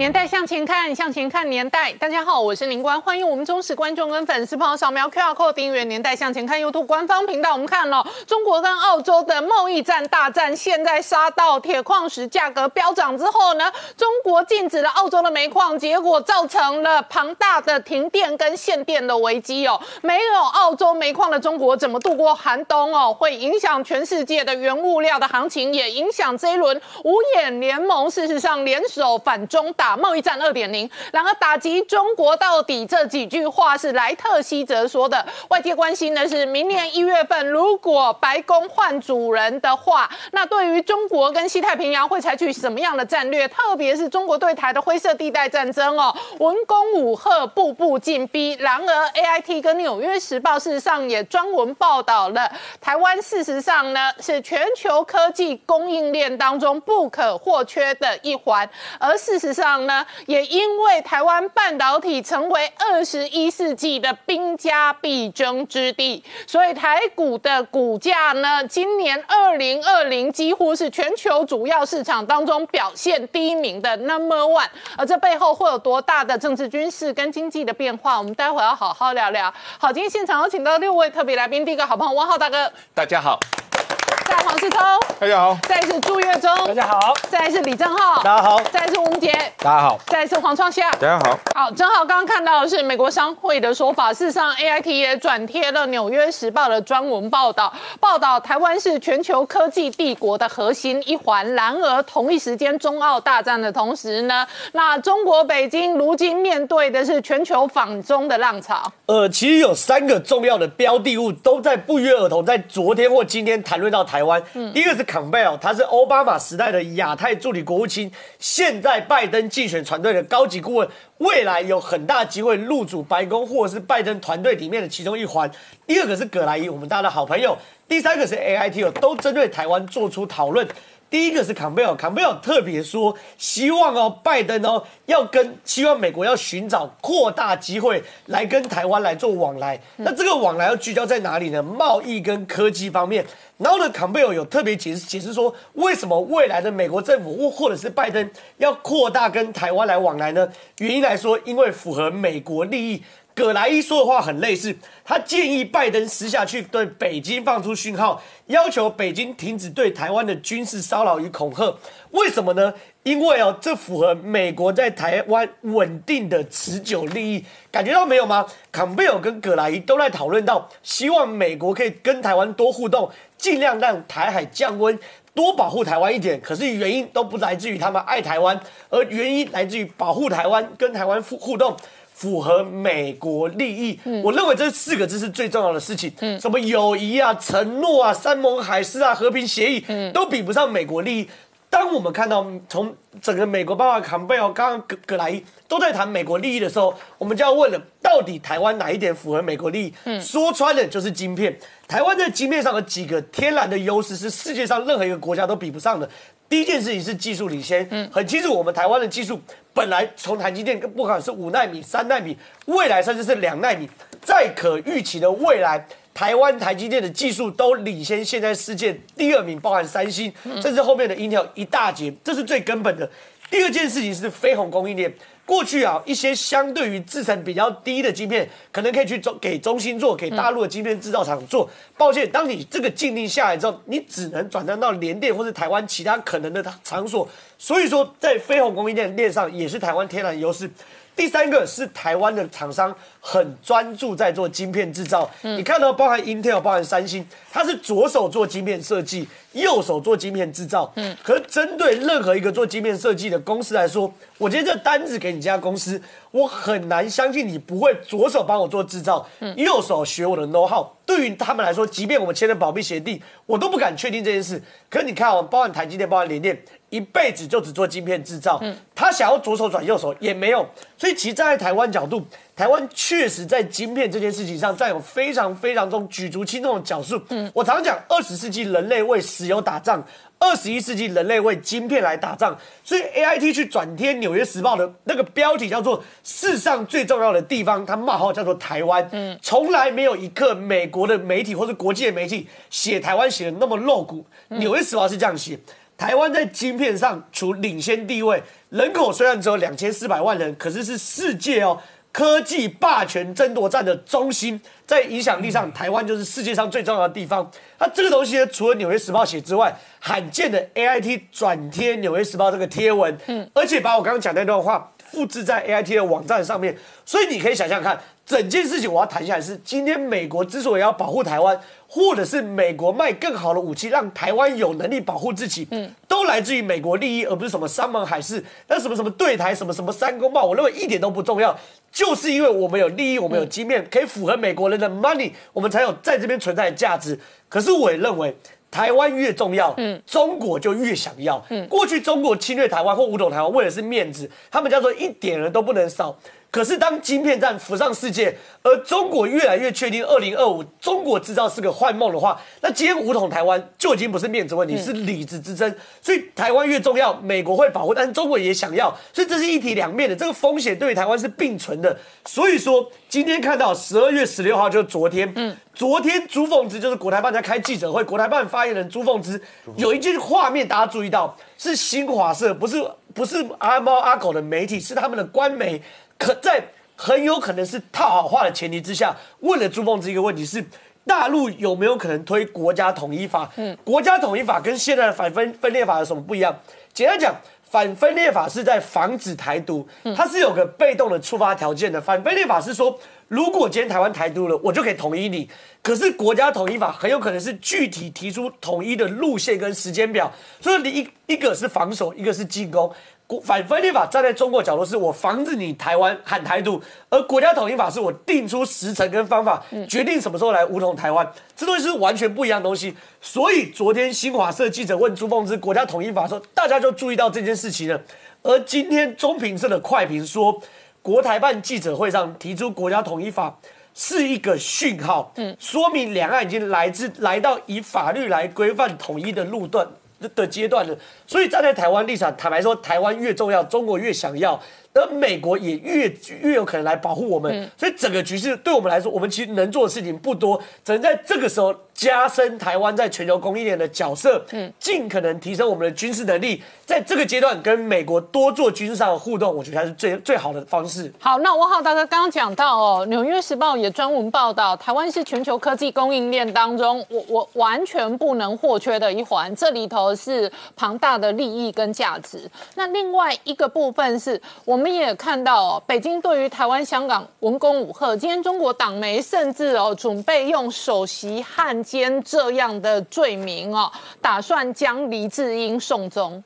年代向前看，向前看年代。大家好，我是林官，欢迎我们忠实观众跟粉丝朋友扫描 QR Code 订阅《年代向前看》YouTube 官方频道。我们看了中国跟澳洲的贸易战大战，现在杀到铁矿石价格飙涨之后呢，中国禁止了澳洲的煤矿，结果造成了庞大的停电跟限电的危机哦。没有澳洲煤矿的中国怎么度过寒冬哦？会影响全世界的原物料的行情，也影响这一轮五眼联盟。事实上，联手反中打。贸易战二点零，然而打击中国到底这几句话是莱特希泽说的。外界关心的是，明年一月份如果白宫换主人的话，那对于中国跟西太平洋会采取什么样的战略？特别是中国对台的灰色地带战争哦，文攻武赫，步步进逼。然而，A I T 跟纽约时报事实上也专文报道了台湾，事实上呢是全球科技供应链当中不可或缺的一环，而事实上。呢，也因为台湾半导体成为二十一世纪的兵家必争之地，所以台股的股价呢，今年二零二零几乎是全球主要市场当中表现第一名的 number one。而这背后会有多大的政治、军事跟经济的变化？我们待会要好好聊聊。好，今天现场有请到六位特别来宾，第一个好朋友汪浩大哥，
大家好。
再来黄世聪，
大家好，
再来是朱月忠，
大家好，
再来是李正浩，
大家好，
再来是吴文杰，
大家好。
再来是黄创夏。
大家好。
好，正好刚刚看到的是美国商会的说法，事实上 AIT 也转贴了《纽约时报》的专文报道，报道台湾是全球科技帝国的核心一环。然而同一时间，中澳大战的同时呢，那中国北京如今面对的是全球仿中的浪潮。
呃，其实有三个重要的标的物都在不约而同在昨天或今天谈论到台湾。第一个是坎贝尔，他是奥巴马时代的亚太助理国务卿，现在拜登竞选团队的高级顾问，未来有很大机会入主白宫或者是拜登团队里面的其中一环。第二个是葛莱伊，我们大家的好朋友。第三个是 AIT 哦，都针对台湾做出讨论。第一个是坎贝尔，坎贝尔特别说，希望哦，拜登哦要跟希望美国要寻找扩大机会来跟台湾来做往来。那这个往来要聚焦在哪里呢？贸易跟科技方面。然后呢，坎贝尔有特别解释解释说，为什么未来的美国政府或或者是拜登要扩大跟台湾来往来呢？原因来说，因为符合美国利益。葛莱伊说的话很类似，他建议拜登私下去对北京放出讯号，要求北京停止对台湾的军事骚扰与恐吓。为什么呢？因为哦，这符合美国在台湾稳定的持久利益。感觉到没有吗？坎贝尔跟葛莱伊都在讨论到，希望美国可以跟台湾多互动，尽量让台海降温，多保护台湾一点。可是原因都不来自于他们爱台湾，而原因来自于保护台湾，跟台湾互互动。符合美国利益，我认为这四个字是最重要的事情。什么友谊啊、承诺啊、山盟海誓啊、和平协议，都比不上美国利益。当我们看到从整个美国，包括坎贝尔、刚刚葛葛莱伊都在谈美国利益的时候，我们就要问了：到底台湾哪一点符合美国利益？说穿了就是晶片。台湾在晶片上的几个天然的优势，是世界上任何一个国家都比不上的。第一件事情是技术领先，很清楚，我们台湾的技术本来从台积电，不管是五纳米、三纳米，未来甚至是两纳米，在可预期的未来，台湾台积电的技术都领先现在世界第二名，包含三星，甚至后面的 Intel 一大截，这是最根本的。第二件事情是飞鸿供应链。过去啊，一些相对于制成比较低的晶片，可能可以去中给中芯做，给大陆的晶片制造厂做。抱歉，当你这个禁令下来之后，你只能转战到联电或者台湾其他可能的场所。所以说，在飞鸿供应链链上也是台湾天然优势。第三个是台湾的厂商很专注在做晶片制造，你看到包含 Intel、包含三星，它是左手做晶片设计，右手做晶片制造。嗯，可是针对任何一个做晶片设计的公司来说，我今天这单子给你家公司，我很难相信你不会左手帮我做制造，嗯右手学我的 know how。对于他们来说，即便我们签了保密协定，我都不敢确定这件事。可是你看，我包含台积电、包含联电。一辈子就只做晶片制造，嗯他想要左手转右手也没有，所以其实站在台湾角度，台湾确实在晶片这件事情上占有非常非常重举足轻重的角数。嗯，我常讲，二十世纪人类为石油打仗，二十一世纪人类为晶片来打仗。所以 A I T 去转贴《纽约时报》的那个标题叫做“世上最重要的地方”，它冒号叫做台湾。嗯，从来没有一刻美国的媒体或者国际的媒体写台湾写的那么露骨，《纽约时报》是这样写。台湾在晶片上处领先地位，人口虽然只有两千四百万人，可是是世界哦科技霸权争夺战的中心，在影响力上，台湾就是世界上最重要的地方。那这个东西呢，除了《纽约时报》写之外，罕见的 A I T 转贴《纽约时报》这个贴文，嗯，而且把我刚刚讲那段话复制在 A I T 的网站上面，所以你可以想象看，整件事情我要谈下来是，今天美国之所以要保护台湾。或者是美国卖更好的武器，让台湾有能力保护自己，嗯，都来自于美国利益，而不是什么山盟海誓，那什么什么对台，什么什么三公报，我认为一点都不重要，就是因为我们有利益，我们有经验，可以符合美国人的 money，我们才有在这边存在的价值。可是我也认为，台湾越重要，嗯，中国就越想要。嗯，过去中国侵略台湾或武统台湾，为的是面子，他们叫做一点人都不能少。可是，当晶片战浮上世界，而中国越来越确定二零二五中国制造是个幻梦的话，那今天武统台湾就已经不是面子问题，是里子之争。所以，台湾越重要，美国会保护，但是中国也想要，所以这是一体两面的，这个风险对于台湾是并存的。所以说，今天看到十二月十六号就是昨天，嗯，昨天朱凤芝就是国台办在开记者会，国台办发言人朱凤芝有一句画面，大家注意到是新华社，不是不是阿猫阿狗的媒体，是他们的官媒。可在很有可能是套好话的前提之下，问了朱凤芝一个问题：是大陆有没有可能推国家统一法？嗯，国家统一法跟现在的反分分裂法有什么不一样？简单讲，反分裂法是在防止台独，它是有个被动的触发条件的。反分裂法是说，如果今天台湾台独了，我就可以统一你。可是国家统一法很有可能是具体提出统一的路线跟时间表，所以你一一个是防守，一个是进攻。国反分裂法站在中国角度是我防止你台湾喊台独，而国家统一法是我定出时程跟方法，决定什么时候来武统台湾，这东西是完全不一样的东西。所以昨天新华社记者问朱凤芝国家统一法的时候，大家就注意到这件事情了。而今天中评社的快评说，国台办记者会上提出国家统一法是一个讯号，嗯，说明两岸已经来自来到以法律来规范统一的路段。的阶段了，所以站在台湾立场，坦白说，台湾越重要，中国越想要，而美国也越越有可能来保护我们。所以整个局势对我们来说，我们其实能做的事情不多，只能在这个时候加深台湾在全球供应链的角色，嗯，尽可能提升我们的军事能力，在这个阶段跟美国多做军事上的互动，我觉得才是最最好的方式。
好，那王浩大哥刚刚讲到哦，《纽约时报》也专门报道，台湾是全球科技供应链当中，我我完全不能或缺的一环，这里头是庞大的利益跟价值。那另外一个部分是，我们也看到哦，北京对于台湾、香港文攻武赫，今天中国党媒甚至哦准备用首席汉奸这样的罪名哦，打算将黎智英送终。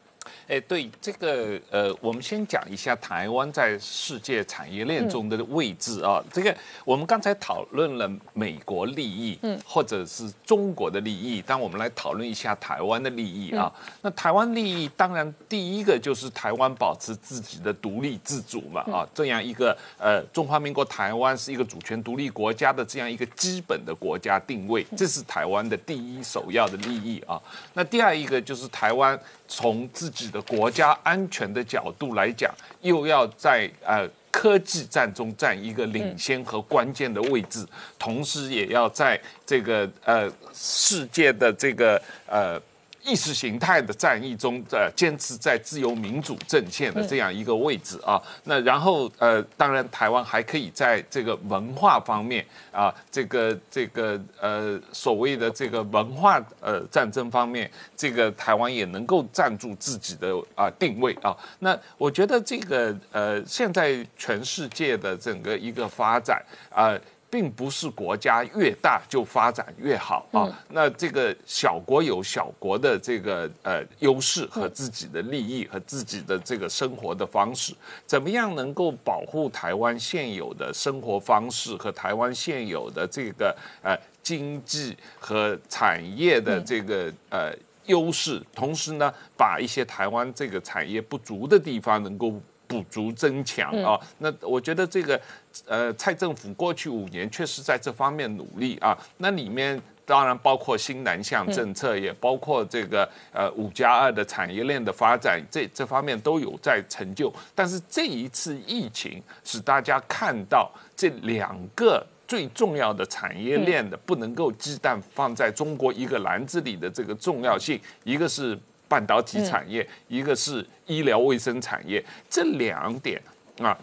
哎，对这个呃，我们先讲一下台湾在世界产业链中的位置啊。这个我们刚才讨论了美国利益，嗯，或者是中国的利益，但我们来讨论一下台湾的利益啊。那台湾利益当然第一个就是台湾保持自己的独立自主嘛啊，这样一个呃中华民国台湾是一个主权独立国家的这样一个基本的国家定位，这是台湾的第一首要的利益啊。那第二一个就是台湾从自己的国家安全的角度来讲，又要在呃科技战中占一个领先和关键的位置，同时也要在这个呃世界的这个呃。意识形态的战役中，呃，坚持在自由民主阵线的这样一个位置啊。那然后，呃，当然，台湾还可以在这个文化方面啊，这个这个呃，所谓的这个文化呃战争方面，这个台湾也能够站住自己的啊定位啊。那我觉得这个呃，现在全世界的整个一个发展啊。并不是国家越大就发展越好啊。那这个小国有小国的这个呃优势和自己的利益和自己的这个生活的方式，怎么样能够保护台湾现有的生活方式和台湾现有的这个呃经济和产业的这个呃优势，同时呢，把一些台湾这个产业不足的地方能够。补足增强啊，那我觉得这个，呃，蔡政府过去五年确实在这方面努力啊。那里面当然包括新南向政策，也包括这个呃五加二的产业链的发展，这这方面都有在成就。但是这一次疫情使大家看到这两个最重要的产业链的不能够鸡蛋放在中国一个篮子里的这个重要性，一个是。半导体产业，一个是医疗卫生产业，这两点啊，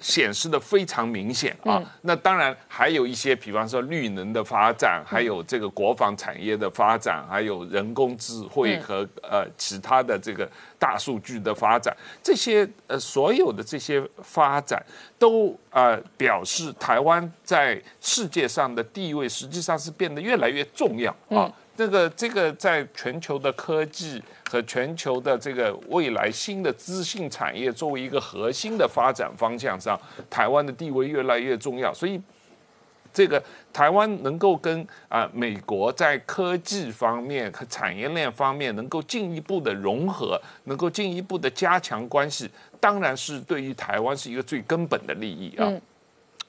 显示的非常明显啊。那当然还有一些，比方说绿能的发展，还有这个国防产业的发展，还有人工智慧和呃其他的这个大数据的发展，这些呃所有的这些发展都呃表示台湾在世界上的地位实际上是变得越来越重要啊。这个这个在全球的科技和全球的这个未来新的资讯产业作为一个核心的发展方向上，台湾的地位越来越重要。所以，这个台湾能够跟啊美国在科技方面和产业链方面能够进一步的融合，能够进一步的加强关系，当然是对于台湾是一个最根本的利益啊。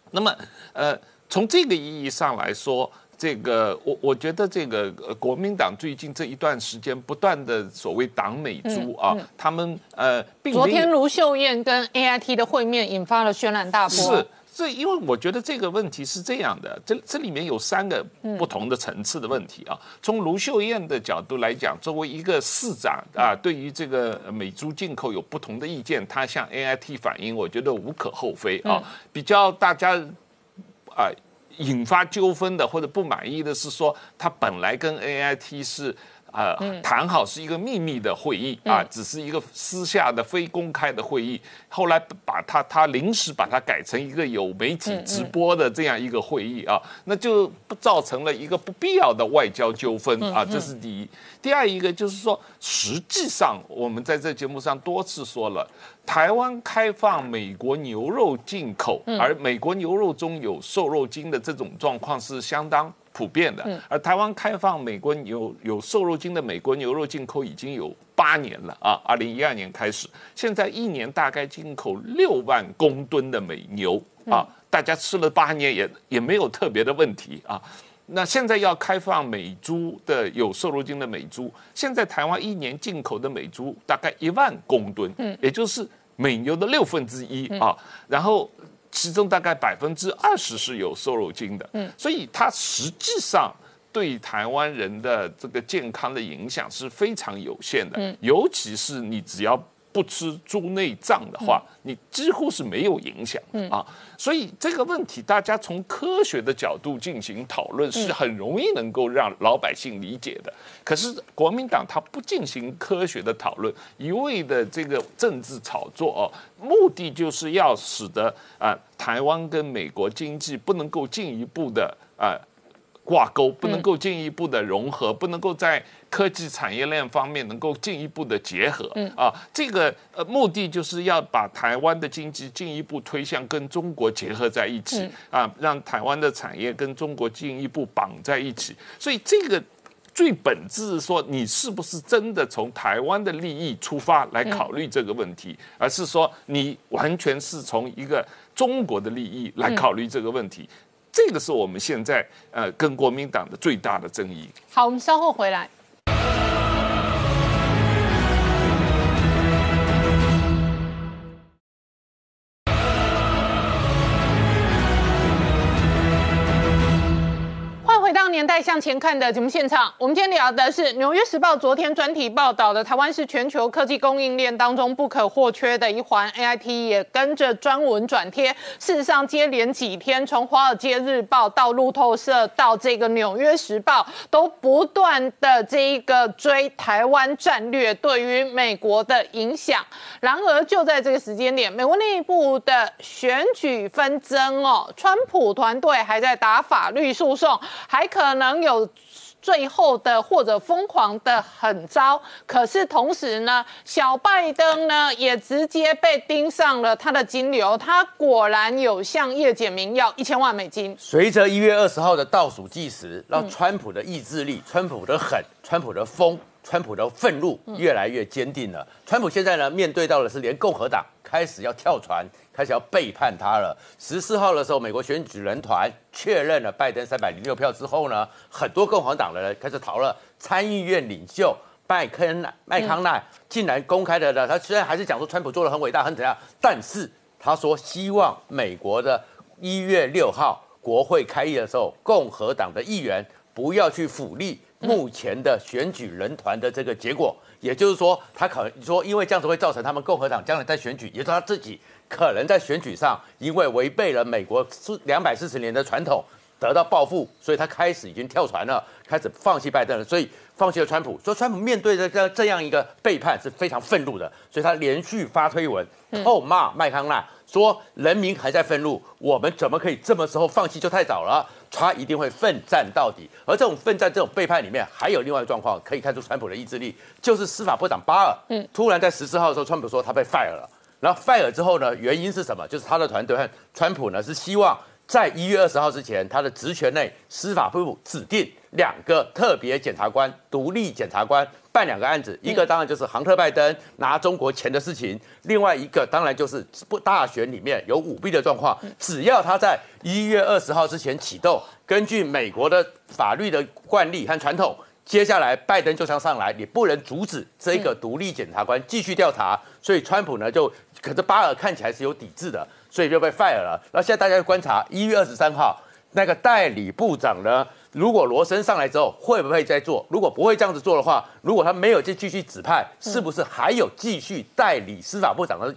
那么，呃，从这个意义上来说。这个我我觉得这个国民党最近这一段时间不断的所谓党美猪啊，他们呃，并
昨天卢秀燕跟 A I T 的会面引发了轩然大波。
是，这因为我觉得这个问题是这样的，这这里面有三个不同的层次的问题啊。从卢秀燕的角度来讲，作为一个市长啊，对于这个美猪进口有不同的意见，他向 A I T 反映，我觉得无可厚非啊。比较大家啊。引发纠纷的或者不满意的是说，他本来跟 A I T 是。呃，谈好是一个秘密的会议啊，只是一个私下的非公开的会议。后来把他他临时把它改成一个有媒体直播的这样一个会议啊，那就不造成了一个不必要的外交纠纷啊。这是第一。第二一个就是说，实际上我们在这节目上多次说了，台湾开放美国牛肉进口，而美国牛肉中有瘦肉精的这种状况是相当。普遍的，而台湾开放美国牛有瘦肉精的美国牛肉进口已经有八年了啊，二零一二年开始，现在一年大概进口六万公吨的美牛啊，大家吃了八年也也没有特别的问题啊。那现在要开放美猪的有瘦肉精的美猪，现在台湾一年进口的美猪大概一万公吨，嗯，也就是美牛的六分之一啊，然后。其中大概百分之二十是有瘦肉精的，嗯，所以它实际上对台湾人的这个健康的影响是非常有限的，嗯，尤其是你只要。不吃猪内脏的话，你几乎是没有影响啊。所以这个问题，大家从科学的角度进行讨论，是很容易能够让老百姓理解的。可是国民党他不进行科学的讨论，一味的这个政治炒作哦，目的就是要使得啊台湾跟美国经济不能够进一步的啊。挂钩不能够进一步的融合，不能够在科技产业链方面能够进一步的结合。嗯啊，这个呃目的就是要把台湾的经济进一步推向跟中国结合在一起啊，让台湾的产业跟中国进一步绑在一起。所以这个最本质是说，你是不是真的从台湾的利益出发来考虑这个问题，而是说你完全是从一个中国的利益来考虑这个问题？这个是我们现在呃跟国民党的最大的争议。
好，我们稍后回来。向前看的节目现场，我们今天聊的是《纽约时报》昨天专题报道的台湾是全球科技供应链当中不可或缺的一环，A I T 也跟着专文转贴。事实上，接连几天，从《华尔街日报》到路透社到这个《纽约时报》，都不断的这一个追台湾战略对于美国的影响。然而，就在这个时间点，美国内部的选举纷争哦，川普团队还在打法律诉讼，还可。能能有最后的或者疯狂的狠招，可是同时呢，小拜登呢也直接被盯上了他的金流，他果然有向叶简明要一千万美金。
随着一月二十号的倒数计时，让川普的意志力、川普的狠、川普的疯、川普的愤怒越来越坚定了。川普现在呢，面对到的是连共和党开始要跳船。开始要背叛他了。十四号的时候，美国选举人团确认了拜登三百零六票之后呢，很多共和党的人开始逃了参议院领袖麦肯麦康奈竟然公开的呢，他虽然还是讲说川普做的很伟大很怎样，但是他说希望美国的一月六号国会开议的时候，共和党的议员不要去鼓励目前的选举人团的这个结果。也就是说，他可能说，因为这样子会造成他们共和党将来在选举，也是他自己。可能在选举上，因为违背了美国四两百四十年的传统，得到报复，所以他开始已经跳船了，开始放弃拜登了，所以放弃了川普。所以川普面对这这样一个背叛是非常愤怒的，所以他连续发推文痛骂麦康纳，说人民还在愤怒，我们怎么可以这么时候放弃就太早了？他一定会奋战到底。而这种奋战、这种背叛里面，还有另外一个状况可以看出川普的意志力，就是司法部长巴尔，嗯，突然在十四号的时候，川普说他被 fire 了。然后 fire 之后呢？原因是什么？就是他的团队和川普呢是希望在一月二十号之前，他的职权内司法部指定两个特别检察官、独立检察官办两个案子。一个当然就是杭特拜登拿中国钱的事情，另外一个当然就是不大选里面有舞弊的状况。只要他在一月二十号之前启动，根据美国的法律的惯例和传统。接下来，拜登就想上来，你不能阻止这个独立检察官继续调查，所以川普呢就，可是巴尔看起来是有抵制的，所以就被 fire 了。那现在大家观察一月二十三号那个代理部长呢，如果罗森上来之后会不会再做？如果不会这样子做的话，如果他没有再继续指派，是不是还有继续代理司法部长的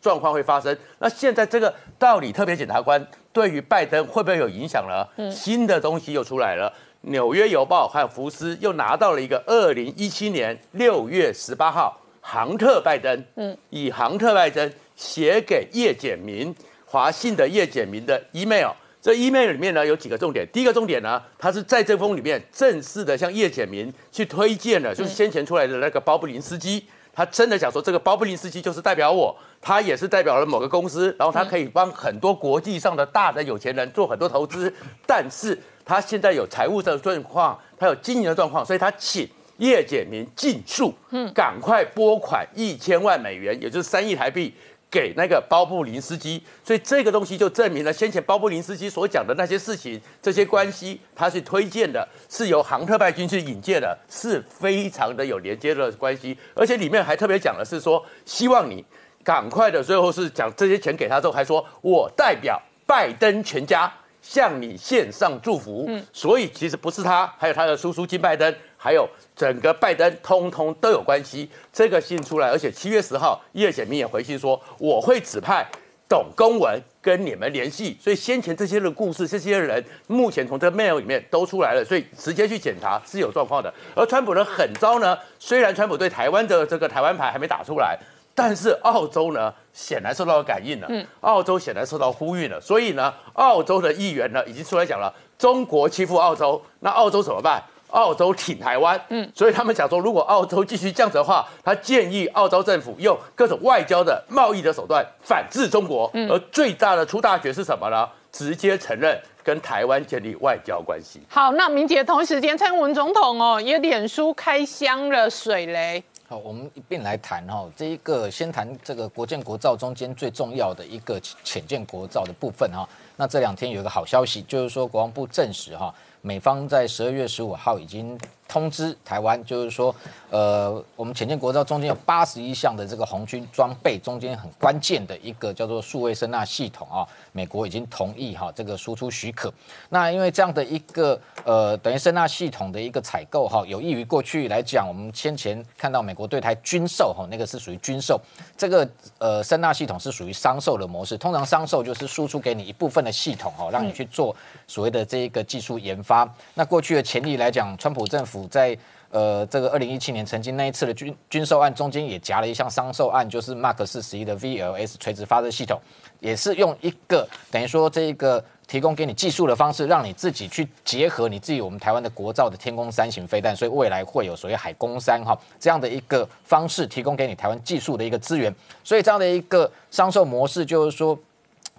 状况会发生？那现在这个道理特别检察官对于拜登会不会有影响呢？新的东西又出来了，《纽约邮报》还有福斯又拿到了一个二零一七年六月十八号，杭特拜登，嗯，以杭特拜登写给叶简明、华信的叶简明的 email。这 email 里面呢有几个重点，第一个重点呢，他是在这封里面正式的向叶简明去推荐了，就是先前出来的那个包布林斯基，他真的想说这个包布林斯基就是代表我，他也是代表了某个公司，然后他可以帮很多国际上的大的有钱人做很多投资，但是他现在有财务的状况，他有经营的状况，所以他请叶简明尽速，嗯，赶快拨款一千万美元，也就是三亿台币。给那个包布林斯基，所以这个东西就证明了先前包布林斯基所讲的那些事情，这些关系他是推荐的，是由杭特拜军去引荐的，是非常的有连接的关系，而且里面还特别讲的是说，希望你赶快的，最后是讲这些钱给他之后，还说我代表拜登全家向你献上祝福，嗯，所以其实不是他，还有他的叔叔金拜登，还有。整个拜登通通都有关系，这个信出来，而且七月十号叶显明也回信说，我会指派董公文跟你们联系，所以先前这些的故事，这些人目前从这 mail 里面都出来了，所以直接去检查是有状况的。而川普呢很糟呢，虽然川普对台湾的这个台湾牌还没打出来，但是澳洲呢显然受到感应了，嗯，澳洲显然受到呼吁了，所以呢，澳洲的议员呢已经出来讲了，中国欺负澳洲，那澳洲怎么办？澳洲挺台湾，嗯，所以他们想说，如果澳洲继续这样子的话，他建议澳洲政府用各种外交的、贸易的手段反制中国。嗯，而最大的出大决是什么呢？直接承认跟台湾建立外交关系。
好，那明杰同时间，蔡英文总统哦也脸书开箱了水雷。
好，我们一并来谈哈，这一个先谈这个国建国造中间最重要的一个浅建国造的部分哈。那这两天有一个好消息，就是说国防部证实哈。美方在十二月十五号已经通知台湾，就是说，呃，我们潜舰国造中间有八十一项的这个红军装备，中间很关键的一个叫做数位声纳系统啊，美国已经同意哈这个输出许可。那因为这样的一个呃等于声纳系统的一个采购哈，有益于过去来讲，我们先前看到美国对台军售哈，那个是属于军售，这个呃声纳系统是属于商售的模式。通常商售就是输出给你一部分的系统哈，让你去做所谓的这一个技术研发。那过去的潜力来讲，川普政府在呃这个二零一七年曾经那一次的军军售案中间也夹了一项商售案，就是 Mark 四十一的 VLS 垂直发射系统，也是用一个等于说这一个提供给你技术的方式，让你自己去结合你自己我们台湾的国造的天宫三型飞弹，所以未来会有所谓海攻三哈这样的一个方式提供给你台湾技术的一个资源，所以这样的一个商售模式就是说，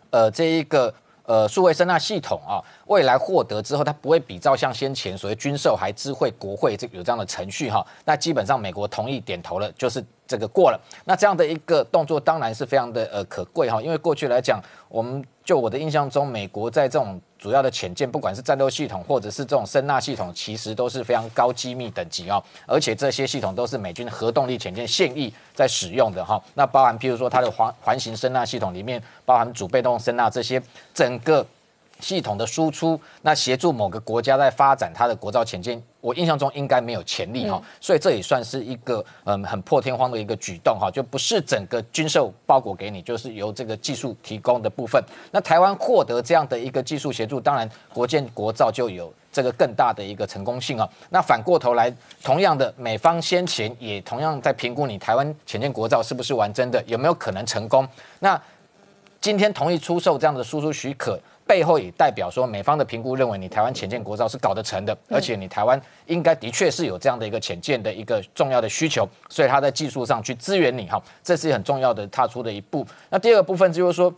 呃这一个。呃，数位声纳系统啊，未来获得之后，它不会比照像先前所谓军售还知会国会这有这样的程序哈。那基本上美国同意点头了，就是这个过了。那这样的一个动作当然是非常的呃可贵哈，因为过去来讲，我们就我的印象中，美国在这种主要的潜舰，不管是战斗系统或者是这种声纳系统，其实都是非常高机密等级啊。而且这些系统都是美军核动力潜舰现役在使用的哈。那包含譬如说它的环环形声纳系统里面，包含主被动声纳这些整个系统的输出，那协助某个国家在发展它的国造潜舰，我印象中应该没有潜力哈。所以这也算是一个嗯很破天荒的一个举动哈，就不是整个军售包裹给你，就是由这个技术提供的部分。那台湾获得这样的一个技术协助，当然国建国造就有这个更大的一个成功性啊。那反过头来，同样的美方先前也同样在评估你台湾潜舰国造是不是完真的，有没有可能成功？那今天同意出售这样的输出许可。背后也代表说，美方的评估认为你台湾潜舰国造是搞得成的，而且你台湾应该的确是有这样的一个潜舰的一个重要的需求，所以他在技术上去支援你哈，这是很重要的踏出的一步。那第二个部分就是说。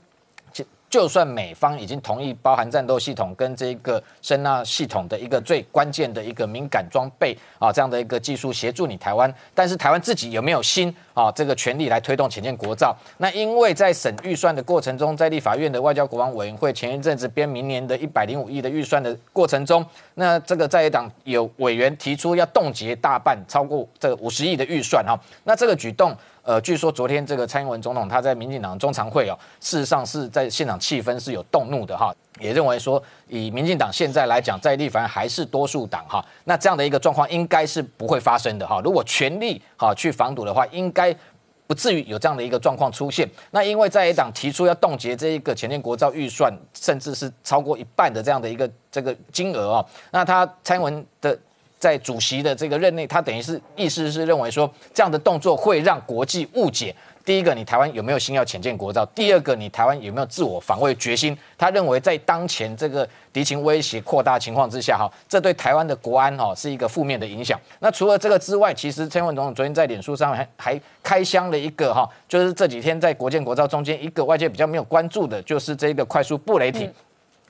就算美方已经同意包含战斗系统跟这个声纳系统的一个最关键的一个敏感装备啊，这样的一个技术协助你台湾，但是台湾自己有没有心啊这个权利来推动前建国造？那因为在审预算的过程中，在立法院的外交国防委员会前一阵子编明年的一百零五亿的预算的过程中，那这个在野党有委员提出要冻结大半超过这五十亿的预算哈，那这个举动。呃，据说昨天这个蔡英文总统他在民进党中常会哦，事实上是在现场气氛是有动怒的哈，也认为说以民进党现在来讲，在立法还是多数党哈，那这样的一个状况应该是不会发生的哈。如果全力哈去防堵的话，应该。不至于有这样的一个状况出现。那因为在野党提出要冻结这一个前建国造预算，甚至是超过一半的这样的一个这个金额哦，那他蔡英文的。在主席的这个任内，他等于是意思是认为说，这样的动作会让国际误解。第一个，你台湾有没有心要浅见国造？第二个，你台湾有没有自我防卫决心？他认为在当前这个敌情威胁扩大情况之下，哈，这对台湾的国安哈是一个负面的影响。那除了这个之外，其实蔡文总统昨天在脸书上还还开箱了一个哈，就是这几天在国建国造中间一个外界比较没有关注的，就是这个快速布雷艇。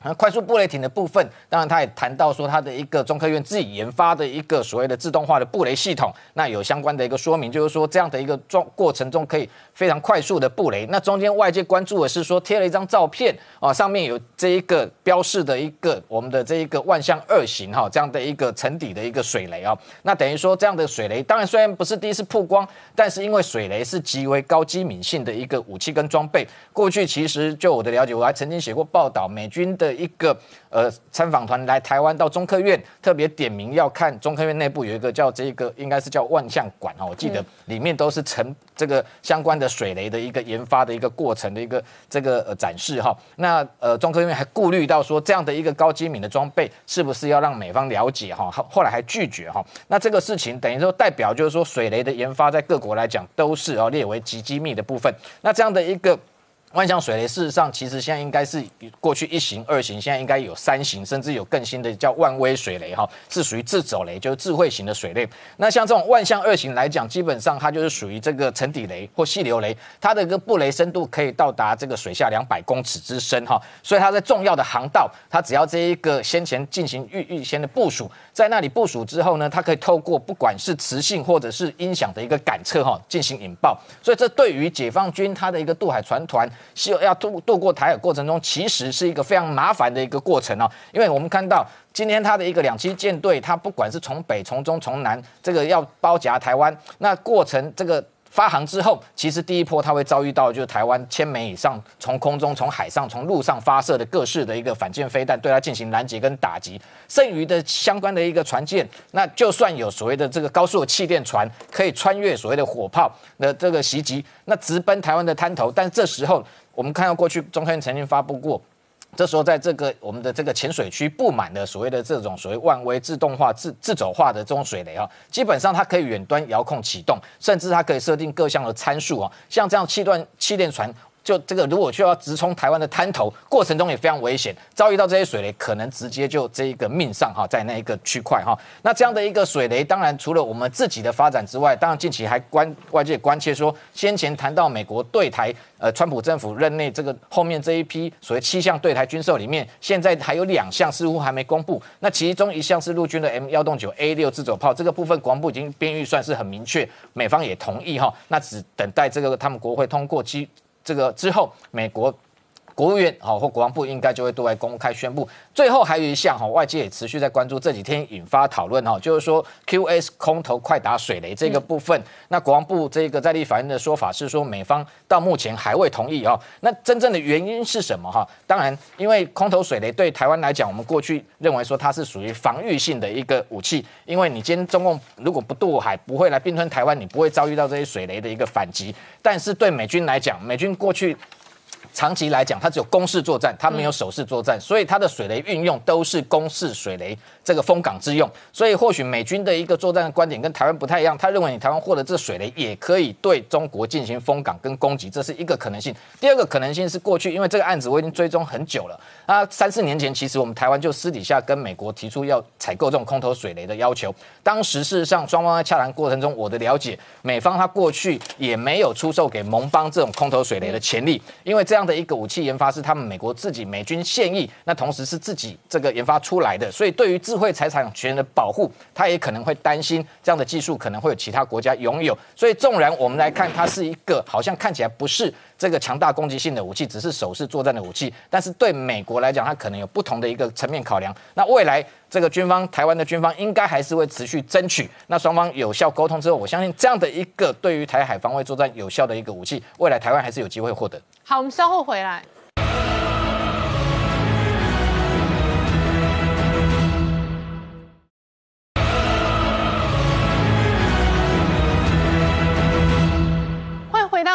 那快速布雷艇的部分，当然他也谈到说，他的一个中科院自己研发的一个所谓的自动化的布雷系统，那有相关的一个说明，就是说这样的一个状过程中可以非常快速的布雷。那中间外界关注的是说，贴了一张照片啊，上面有这一个标示的一个我们的这一个万象二型哈这样的一个沉底的一个水雷啊。那等于说这样的水雷，当然虽然不是第一次曝光，但是因为水雷是极为高机敏性的一个武器跟装备，过去其实就我的了解，我还曾经写过报道，美军的。一个呃参访团来台湾到中科院，特别点名要看中科院内部有一个叫这个应该是叫万象馆哈，我记得里面都是成这个相关的水雷的一个研发的一个过程的一个这个呃展示哈。那呃中科院还顾虑到说这样的一个高机敏的装备是不是要让美方了解哈，后后来还拒绝哈。那这个事情等于说代表就是说水雷的研发在各国来讲都是哦列为极机密的部分。那这样的一个。万象水雷事实上，其实现在应该是过去一型、二型，现在应该有三型，甚至有更新的叫万威水雷哈，是属于自走雷，就是智慧型的水雷。那像这种万象二型来讲，基本上它就是属于这个沉底雷或细流雷，它的一个布雷深度可以到达这个水下两百公尺之深哈，所以它在重要的航道，它只要这一个先前进行预预先的部署，在那里部署之后呢，它可以透过不管是磁性或者是音响的一个感测哈，进行引爆。所以这对于解放军它的一个渡海船团。需要渡渡过台海过程中，其实是一个非常麻烦的一个过程哦。因为我们看到今天它的一个两栖舰队，它不管是从北、从中、从南，这个要包夹台湾，那过程这个。发航之后，其实第一波它会遭遇到就是台湾千枚以上从空中、从海上、从陆上发射的各式的一个反舰飞弹，对它进行拦截跟打击。剩余的相关的一个船舰，那就算有所谓的这个高速的气垫船可以穿越所谓的火炮的这个袭击，那直奔台湾的滩头。但这时候我们看到过去中科院曾经发布过。这时候，在这个我们的这个浅水区布满了所谓的这种所谓万威自动化、自自走化的这种水雷啊，基本上它可以远端遥控启动，甚至它可以设定各项的参数啊，像这样气段气垫船。就这个，如果需要直冲台湾的滩头，过程中也非常危险，遭遇到这些水雷，可能直接就这一个命丧哈，在那一个区块哈。那这样的一个水雷，当然除了我们自己的发展之外，当然近期还关外界关切说，先前谈到美国对台，呃，川普政府任内这个后面这一批所谓七项对台军售里面，现在还有两项似乎还没公布。那其中一项是陆军的 M 幺洞九 A 六自走炮，这个部分国防部已经编预算是很明确，美方也同意哈，那只等待这个他们国会通过基。这个之后，美国。国务院好或国防部应该就会对外公开宣布。最后还有一项哈，外界也持续在关注，这几天引发讨论哈，就是说 QS 空投快打水雷这个部分。那国防部这个在立法院的说法是说，美方到目前还未同意啊。那真正的原因是什么哈？当然，因为空投水雷对台湾来讲，我们过去认为说它是属于防御性的一个武器，因为你今天中共如果不渡海，不会来并吞台湾，你不会遭遇到这些水雷的一个反击。但是对美军来讲，美军过去。长期来讲，它只有攻势作战，它没有守势作战，所以它的水雷运用都是攻势水雷这个封港之用。所以或许美军的一个作战的观点跟台湾不太一样，他认为你台湾获得这水雷也可以对中国进行封港跟攻击，这是一个可能性。第二个可能性是过去因为这个案子我已经追踪很久了，啊，三四年前其实我们台湾就私底下跟美国提出要采购这种空投水雷的要求。当时事实上双方在洽谈过程中，我的了解，美方他过去也没有出售给盟邦这种空投水雷的潜力，因为这样。这样的一个武器研发是他们美国自己美军现役，那同时是自己这个研发出来的，所以对于智慧财产权的保护，他也可能会担心这样的技术可能会有其他国家拥有。所以纵然我们来看，它是一个好像看起来不是这个强大攻击性的武器，只是手势作战的武器，但是对美国来讲，它可能有不同的一个层面考量。那未来这个军方，台湾的军方应该还是会持续争取。那双方有效沟通之后，我相信这样的一个对于台海防卫作战有效的一个武器，未来台湾还是有机会获得。
好，我们稍后回来。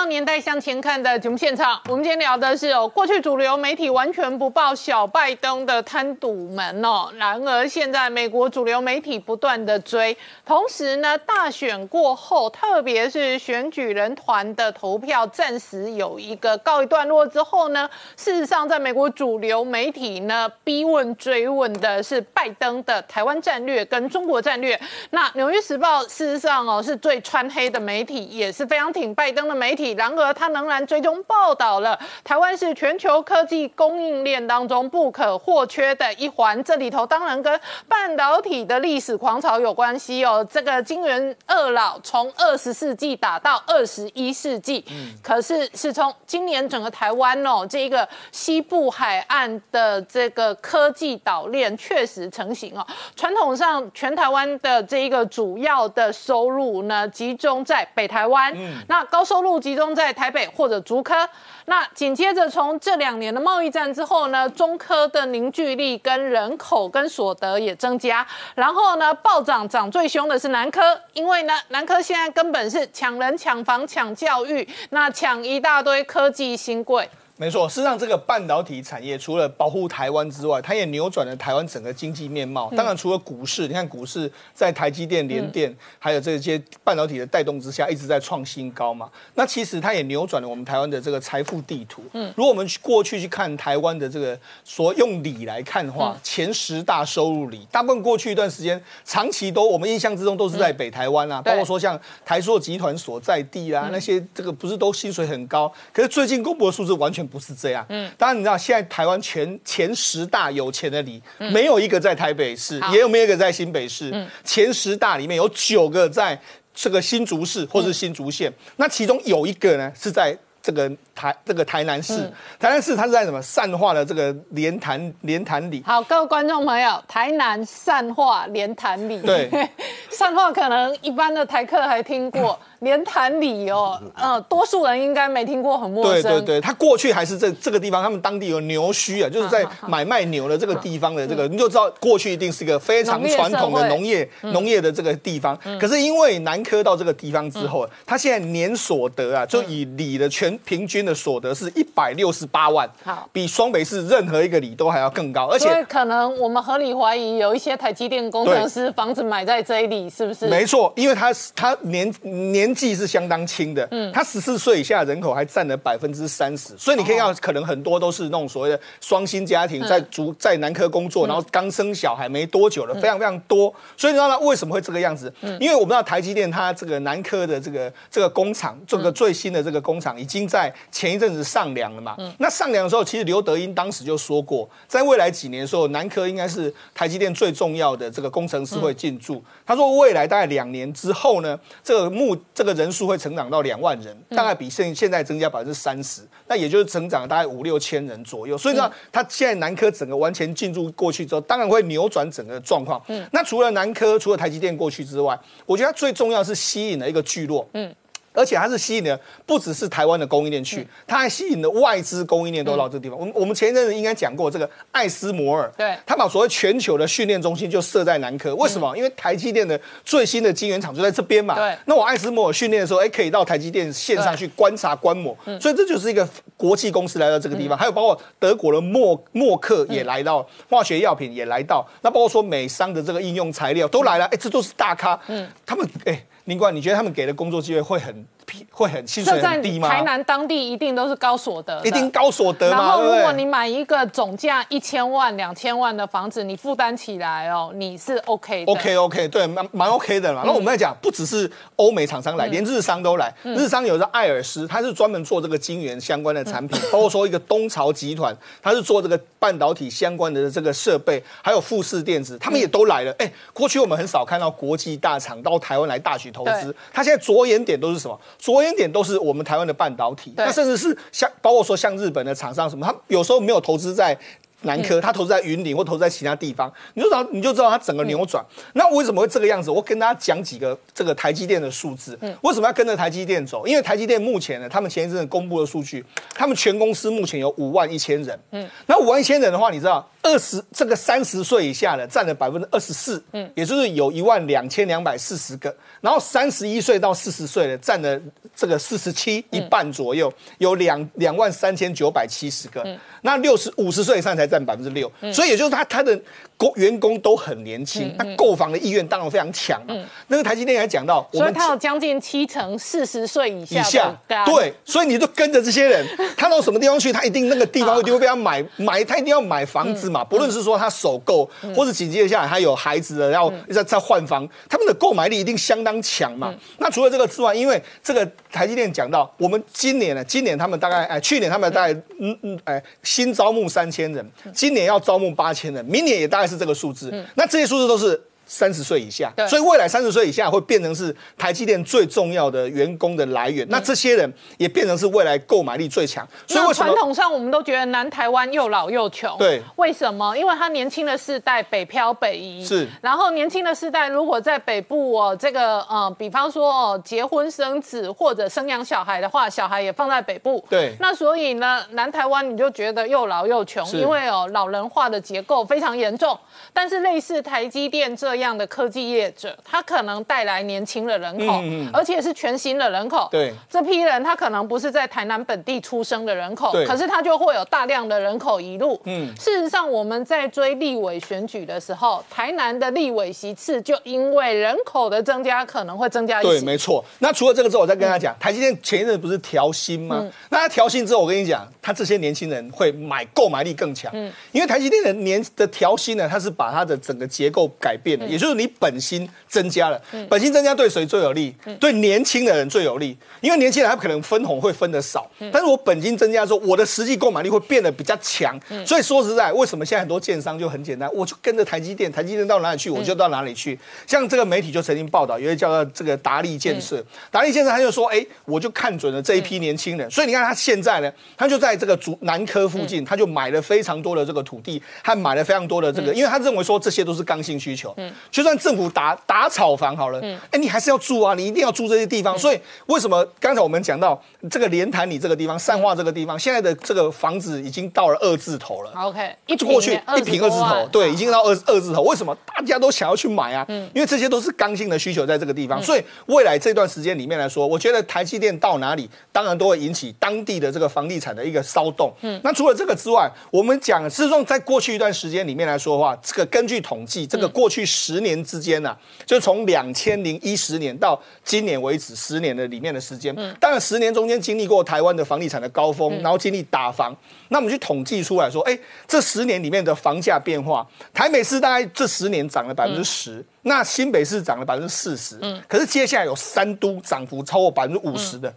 年代向前看的节目现场，我们今天聊的是哦，过去主流媒体完全不报小拜登的贪赌门哦，然而现在美国主流媒体不断的追，同时呢，大选过后，特别是选举人团的投票暂时有一个告一段落之后呢，事实上在美国主流媒体呢逼问追问的是拜登的台湾战略跟中国战略。那《纽约时报》事实上哦是最穿黑的媒体，也是非常挺拜登的媒体。然而，他仍然追踪报道了台湾是全球科技供应链当中不可或缺的一环。这里头当然跟半导体的历史狂潮有关系哦。这个金元二老从二十世纪打到二十一世纪，可是是从今年整个台湾哦，这个西部海岸的这个科技岛链确实成型哦。传统上，全台湾的这一个主要的收入呢，集中在北台湾。那高收入集中在台北或者竹科。那紧接着从这两年的贸易战之后呢，中科的凝聚力跟人口跟所得也增加。然后呢，暴涨涨最凶的是南科，因为呢，南科现在根本是抢人、抢房、抢教育，那抢一大堆科技新贵。
没错，事实上，这个半导体产业除了保护台湾之外，它也扭转了台湾整个经济面貌。当然，除了股市，你看股市在台积电、联电，还有这些半导体的带动之下，一直在创新高嘛。那其实它也扭转了我们台湾的这个财富地图。嗯，如果我们过去去看台湾的这个所用里来看的话，前十大收入里，大部分过去一段时间，长期都我们印象之中都是在北台湾啊，包括说像台塑集团所在地啊，那些这个不是都薪水很高？可是最近公布的数字完全。不是这样，嗯，当然你知道，现在台湾前前十大有钱的里，没有一个在台北市，也有没有一个在新北市，前十大里面有九个在这个新竹市或是新竹县，那其中有一个呢是在这个台这个台南市，台南市它是在什么善化的这个莲潭莲潭里。
好，各位观众朋友，台南善化莲潭里，
对，
善化可能一般的台客还听过。莲潭里哦，嗯，多数人应该没听过，很陌
生。对对对，他过去还是这这个地方，他们当地有牛墟啊，就是在买卖牛的这个地方的这个，你就知道过去一定是一个非常传统的农业农业的这个地方。可是因为南科到这个地方之后，他现在年所得啊，就以里的全平均的所得是一百六十八万，
好，
比双北市任何一个里都还要更高。而且
可能我们合理怀疑有一些台积电工程师房子买在这里，是不是？
没错，因为他他年年。纪是相当轻的，嗯，他十四岁以下人口还占了百分之三十，所以你可以看到，可能很多都是那种所谓的双薪家庭，在竹在南科工作，然后刚生小孩没多久了，非常非常多。所以你知道他为什么会这个样子？嗯，因为我们知道台积电它这个南科的这个这个工厂，这个最新的这个工厂已经在前一阵子上梁了嘛。嗯，那上梁的时候，其实刘德英当时就说过，在未来几年的时候，南科应该是台积电最重要的这个工程师会进驻。他说未来大概两年之后呢，这个目这个人数会成长到两万人，大概比现现在增加百分之三十，那也就是成长大概五六千人左右。所以呢，他现在南科整个完全进驻过去之后，当然会扭转整个状况。嗯，那除了南科，除了台积电过去之外，我觉得它最重要是吸引了一个聚落。嗯。而且它是吸引的不只是台湾的供应链去，它还吸引了外资供应链都到这个地方。我们我们前一阵子应该讲过这个艾斯摩尔，
对，
他把所谓全球的训练中心就设在南科。为什么？因为台积电的最新的晶圆厂就在这边嘛。
对。
那我艾斯摩尔训练的时候，哎，可以到台积电线上去观察观摩。所以这就是一个国际公司来到这个地方，还有包括德国的默默克也来到，化学药品也来到，那包括说美商的这个应用材料都来了。哎，这都是大咖。嗯。他们哎，林冠，你觉得他们给的工作机会会很？会很薪水很低吗？
台南当地一定都是高所得，
一定高所得
然后如果你买一个总价一千万、两千万的房子，你负担起来哦，你是 OK 的。
OK OK，对，蛮蛮 OK 的嘛。那我们在讲，不只是欧美厂商来，连日商都来。日商有个艾尔斯，他是专门做这个晶圆相关的产品，包括说一个东潮集团，他是做这个半导体相关的这个设备，还有富士电子，他们也都来了。哎，过去我们很少看到国际大厂到台湾来大举投资，他现在着眼点都是什么？着眼点都是我们台湾的半导体，那甚至是像包括说像日本的厂商什么，他有时候没有投资在南科，他投资在云顶或投资在其他地方，你就知道你就知道它整个扭转。那为什么会这个样子？我跟大家讲几个这个台积电的数字。为什么要跟着台积电走？因为台积电目前呢，他们前一阵公布的数据，他们全公司目前有五万一千人。嗯，那五万一千人的话，你知道？二十这个三十岁以下的占了百分之二十四，嗯，也就是有一万两千两百四十个，然后三十一岁到四十岁的占了这个四十七一半左右，有两两万三千九百七十个，那六十五十岁以上才占百分之六，所以也就是他他的工员工都很年轻，那购房的意愿当然非常强嗯。那个台积电还讲到，我们
所以它有将近七成四十岁以下
以下对，所以你就跟着这些人，他到什么地方去，他一定那个地方一定会被他买买，他一定要买房子嘛。不论是说他首购，或者紧接下来他有孩子的，要再再换房，他们的购买力一定相当强嘛。那除了这个之外，因为这个台积电讲到，我们今年呢，今年他们大概哎，去年他们大概嗯嗯哎新招募三千人，今年要招募八千人，明年也大概是这个数字。那这些数字都是。三十岁以下
对，
所以未来三十岁以下会变成是台积电最重要的员工的来源。那这些人也变成是未来购买力最强。所以
那
为什么？
传统上我们都觉得南台湾又老又穷，
对
为什么？因为他年轻的世代北漂北移，
是
然后年轻的世代如果在北部哦，这个呃，比方说哦，结婚生子或者生养小孩的话，小孩也放在北部，
对
那所以呢，南台湾你就觉得又老又穷，因为哦老人化的结构非常严重。但是类似台积电这样的科技业者，他可能带来年轻的人口，
嗯嗯
而且是全新的人口，
对
这批人他可能不是在台南本地出生的人口，可是他就会有大量的人口移入。
嗯
事实上我们在追立委选举的时候，台南的立委席次就因为人口的增加可能会增加一
对，
席。
没错。那除了这个之后，我再跟他讲，台积电前一阵不是调薪吗？那他调薪之后，我跟你讲，他这些年轻人会买购买力更强。嗯因为台积电的年的调薪呢，它是把它的整个结构改变了，也就是你本薪增加了。本薪增加对谁最有利？对。年轻的人最有利，因为年轻人他可能分红会分的少，但是我本金增加之后，我的实际购买力会变得比较强。所以说实在，为什么现在很多建商就很简单，我就跟着台积电，台积电到哪里去，我就到哪里去。像这个媒体就曾经报道，有一个叫做这个达利建设，达利建设他就说，哎，我就看准了这一批年轻人，所以你看他现在呢，他就在这个竹南科附近，他就买了非常多的这个土地，还买了非常多的这个，因为他认为说这些都是刚性需求，就算政府打打炒房好了，哎，你还是要住啊，你一定要住这些地方。所以为什么刚才我们讲到这个莲潭里这个地方、善化这个地方，现在的这个房子已经到了二字头了。
OK，一
过去一平二字头，对，已经到二
嗯
二字头。为什么大家都想要去买啊？嗯因为这些都是刚性的需求在这个地方，所以未来这段时间里面来说，我觉得台积电到哪里，当然都会引起当地的这个房地产的一个骚动。嗯，那除了这个之外，我们讲，事实上在过去一段时间里面来说的话，这个根据统计，这个过去十年之间呢、啊，就从两千零一十年到今年为止，十年的里面的时间，当然十年中间经历过台湾的房地产的高峰，然后经历打房，那我们去统计出来说，哎，这十年里面的房价变化，台北市大概这十年涨了百分之十，那新北市涨了百分之四十，嗯。可是接下来有三都涨幅超过百分之五十的。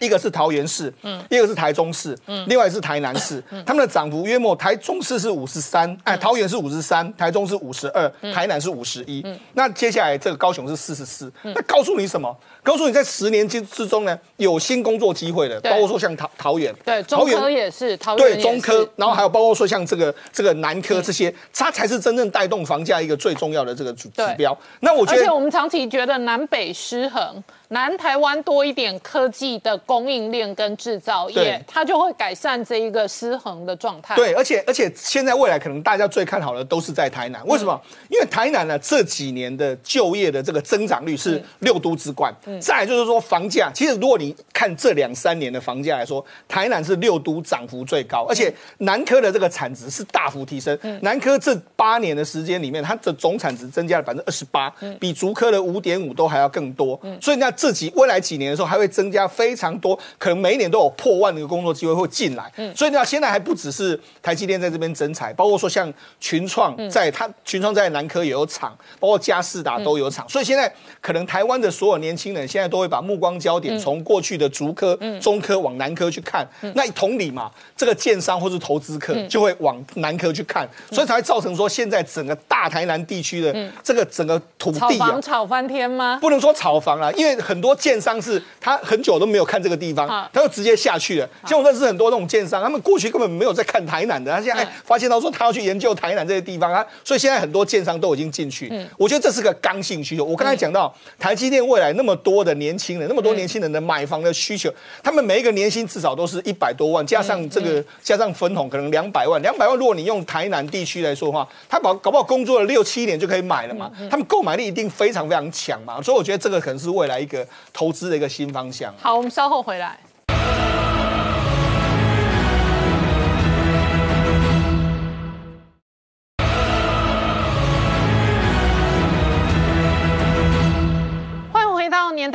一个是桃园市，嗯，一个是台中市，嗯，另外是台南市，他们的涨幅约莫台中市是五十三，哎，桃园是五十三，台中是五十二，台南是五十一，那接下来这个高雄是四十四，那告诉你什么？告诉你在十年之之中呢，有新工作机会的，包括说像桃桃园，
对，中科也是，桃园
对中科，然后还有包括说像这个这个南科这些，它才是真正带动房价一个最重要的这个指指标。那我觉得
而且我们长期觉得南北失衡，南台湾多一点科技的供应链跟制造业，它就会改善这一个失衡的状态。
对，而且而且现在未来可能大家最看好的都是在台南，为什么？因为台南呢这几年的就业的这个增长率是六都之冠。嗯再来就是说房价，其实如果你看这两三年的房价来说，台南是六都涨幅最高，而且南科的这个产值是大幅提升。嗯南科这八年的时间里面，它的总产值增加了百分之二十八，比竹科的五点五都还要更多。嗯所以那这几未来几年的时候，还会增加非常多，可能每一年都有破万的一个工作机会会进来。嗯所以呢，现在还不只是台积电在这边增材，包括说像群创在它群创在南科也有厂，包括嘉士达都有厂。所以现在可能台湾的所有年轻人现在都会把目光焦点从过去的竹科、中科往南科去看。那同理嘛，这个建商或是投资客就会往南科去看，所以才会造成说现在整个大台南地区的这个整个土地啊
房。炒翻天吗？
不能说炒房啦，因为很多建商是他很久都没有看这个地方
啊，
他就直接下去了。像我认识很多那种建商，他们过去根本没有在看台南的，他现在
嗯。
发现到说他要去研究台南这些地方啊，所以现在很多建商都已经进去。
嗯。
我觉得这是个刚性需求。我刚才讲到台积电未来那么多的年轻人，那么多年轻人的买房的需求，他们每一个年薪至少都是一百多万，加上这个加上分红可能两百万，两百万如果你用台南地区来说的话，他搞搞不好工作了六七年就可以买了嘛，他们购买力一定非常非常强嘛，所以我觉得这个可能是未来一个投资的一个新方向。
好，我们稍后回来。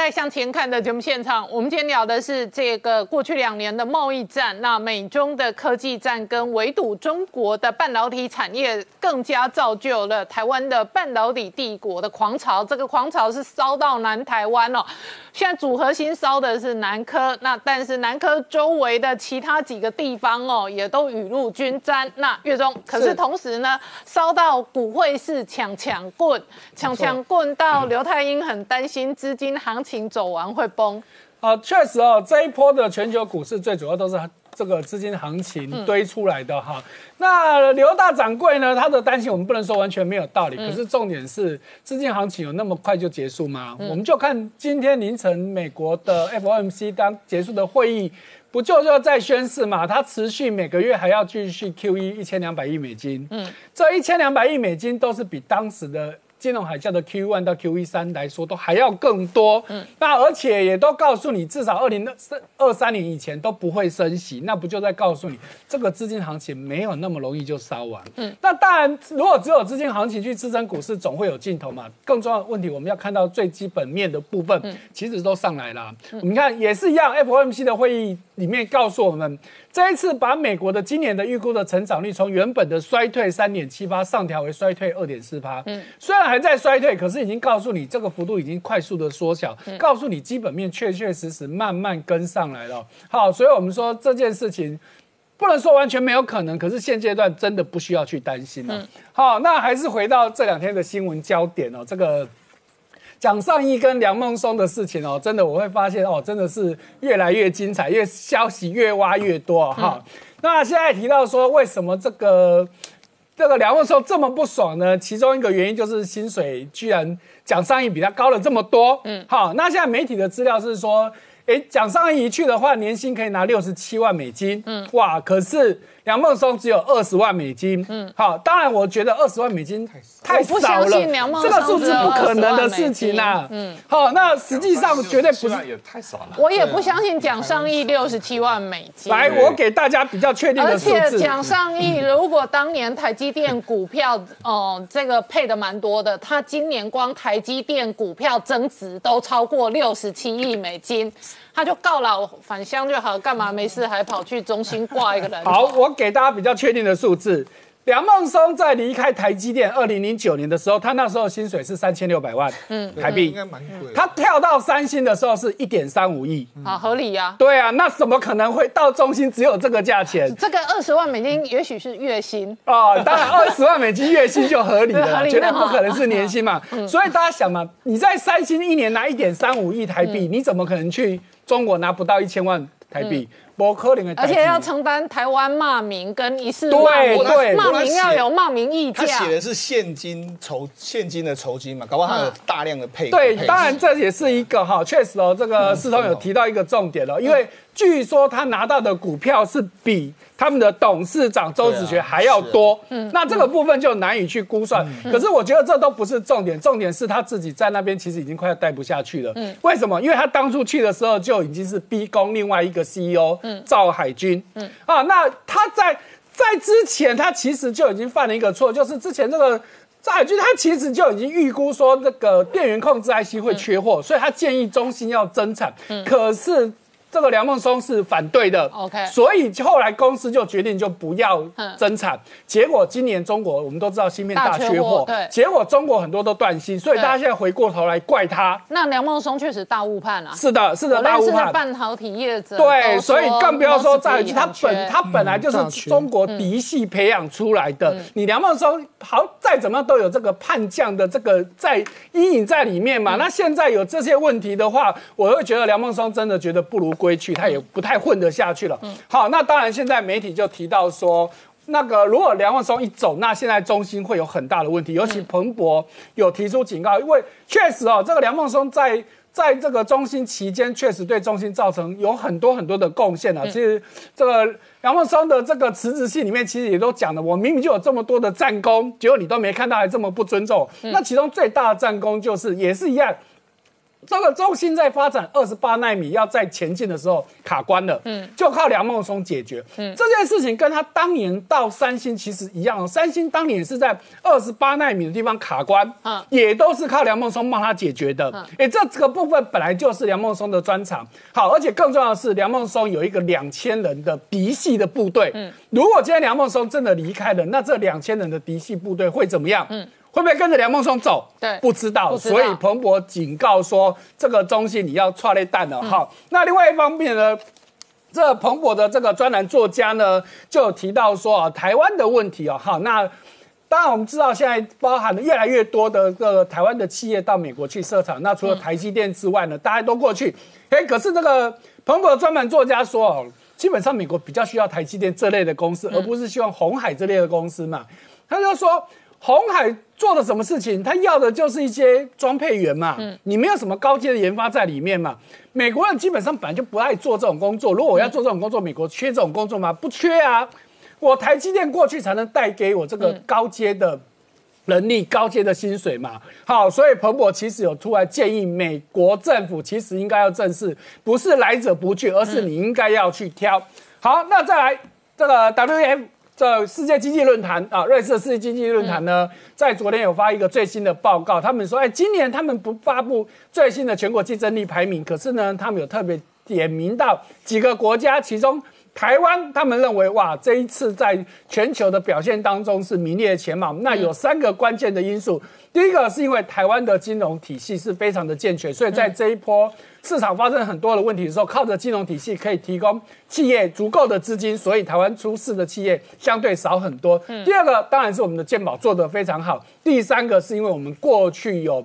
在《向前看》的节目现场。我们今天聊的是这个过去两年的贸易战，那美中的科技战跟围堵中国的半导体产业，更加造就了台湾的半导体帝国的狂潮。这个狂潮是烧到南台湾哦。现在主核心烧的是南科，那但是南科周围的其他几个地方哦，也都雨露均沾。那月中可是同时呢，烧到股汇市抢抢棍，抢抢棍到刘太英很担心资金行情走完会崩。
啊，确实哦，这一波的全球股市最主要都是这个资金行情堆出来的哈。那刘大掌柜呢，他的担心我们不能说完全没有道理，可是重点是资金行情有那么快就结束吗？我们就看今天凌晨美国的 FOMC 当结束的会议，不就要再宣誓嘛？它持续每个月还要继续 QE 一千两百亿美金，嗯，这一千两百亿美金都是比当时的。金融海啸的 Q one 到 Q 一三来说，都还要更多。嗯，那而且也都告诉你，至少二零二二三年以前都不会升息，那不就在告诉你，这个资金行情没有那么容易就烧完。嗯，那当然，如果只有资金行情去支撑股市，总会有尽头嘛。更重要的问题，我们要看到最基本面的部分，其实都上来了。我们看也是一样，FOMC 的会议里面告诉我们。这一次把美国的今年的预估的成长率从原本的衰退三点七八上调为衰退二点四八。嗯，虽然还在衰退，可是已经告诉你这个幅度已经快速的缩小，告诉你基本面确确实实慢慢跟上来了。好，所以我们说这件事情不能说完全没有可能，可是现阶段真的不需要去担心了。好，那还是回到这两天的新闻焦点哦，这个。蒋尚义跟梁孟松的事情哦，真的我会发现哦，真的是越来越精彩，越消息越挖越多哈。那现在提到说，为什么这个这个梁孟松这么不爽呢？其中一个原因就是薪水居然蒋尚义比他高了这么多。嗯，好，那现在媒体的资料是说，哎，蒋尚义一去的话，年薪可以拿六十七万美金。嗯，哇，可是。梁孟松只有二十万美金，嗯，好，当然我觉得二十万美金太少了，这个数字不可能的事情啊，嗯，好，那实际上绝对不是。
也太少了，
我也不相信蒋尚义六十七万美金。
来，我给大家比较确定的数字。
而且蒋尚义如果当年台积电股票，哦，这个配的蛮多的，他今年光台积电股票增值都超过六十七亿美金。他就告老返乡就好，干嘛没事还跑去中心挂一个人？
好，我给大家比较确定的数字。梁孟松在离开台积电二零零九年的时候，他那时候薪水是三千六百万台币，应该蛮贵。他跳到三星的时候是一点三五亿，
啊合理呀。
对啊，那怎么可能会到中心只有这个价钱？
这个二十万美金也许是月薪
哦，当然二十万美金月薪就合理了，绝对不可能是年薪嘛。所以大家想嘛，你在三星一年拿一点三五亿台币，你怎么可能去中国拿不到一千万台币？
而且要承担台湾骂名跟一次骂名，骂名要有骂名溢价。
他写的是现金筹现金的酬金嘛，搞不好他有大量的配。
对，当然这也是一个哈，确实哦，这个司通有提到一个重点了，因为据说他拿到的股票是比。他们的董事长周子学还要多，嗯，那这个部分就难以去估算。可是我觉得这都不是重点，重点是他自己在那边其实已经快要待不下去了。嗯，为什么？因为他当初去的时候就已经是逼宫另外一个 CEO，嗯，赵海军，嗯，啊，那他在在之前他其实就已经犯了一个错，就是之前这个赵海军他其实就已经预估说这个电源控制 IC 会缺货，所以他建议中心要增产，嗯，可是。这个梁孟松是反对的
，OK，
所以后来公司就决定就不要增产。结果今年中国我们都知道芯片大缺货，
对，
结果中国很多都断芯，所以大家现在回过头来怪他。
那梁孟松确实大误判啊，
是的，是的，大误判。
半导体业者
对，所以更不要说在他本他本来就是中国嫡系培养出来的，你梁孟松好再怎么样都有这个叛将的这个在阴影在里面嘛。那现在有这些问题的话，我会觉得梁孟松真的觉得不如。归去，他也不太混得下去了。嗯好，那当然，现在媒体就提到说，那个如果梁万松一走，那现在中心会有很大的问题。尤其彭博有提出警告，因为确实哦，这个梁孟松在在这个中心期间，确实对中心造成有很多很多的贡献啊。其实这个梁孟松的这个辞职信里面，其实也都讲了，我明明就有这么多的战功，结果你都没看到，还这么不尊重。那其中最大的战功就是也是一样。这个中心在发展二十八纳米要在前进的时候卡关了，嗯，就靠梁孟松解决。嗯，这件事情跟他当年到三星其实一样哦，三星当年也是在二十八纳米的地方卡关，啊，也都是靠梁孟松帮他解决的。哎，这个部分本来就是梁孟松的专长。好，而且更重要的是，梁孟松有一个两千人的嫡系的部队。嗯，如果今天梁孟松真的离开了，那这两千人的嫡系部队会怎么样？嗯。会不会跟着梁孟松走？
对，
不知道。所以彭博警告说，这个中心你要踹雷弹了。好，那另外一方面呢，这彭博的这个专栏作家呢，就有提到说啊，台湾的问题哦。好，那当然我们知道，现在包含了越来越多的个台湾的企业到美国去设厂。那除了台积电之外呢，大家都过去。哎，可是这个彭博专门作家说哦，基本上美国比较需要台积电这类的公司，而不是希望红海这类的公司嘛。他就说。红海做了什么事情？他要的就是一些装配员嘛，你没有什么高阶的研发在里面嘛。美国人基本上本来就不爱做这种工作。如果我要做这种工作，美国缺这种工作吗？不缺啊。我台积电过去才能带给我这个高阶的能力、高阶的薪水嘛。好，所以彭博其实有出来建议，美国政府其实应该要正视，不是来者不拒，而是你应该要去挑。好，那再来这个 W F。这世界经济论坛啊，瑞士世界经济论坛呢，在昨天有发一个最新的报告，他们说，哎，今年他们不发布最新的全国竞争力排名，可是呢，他们有特别点名到几个国家，其中台湾，他们认为，哇，这一次在全球的表现当中是名列前茅。那有三个关键的因素，第一个是因为台湾的金融体系是非常的健全，所以在这一波。市场发生很多的问题的时候，靠着金融体系可以提供企业足够的资金，所以台湾出事的企业相对少很多。第二个当然是我们的健保做得非常好。第三个是因为我们过去有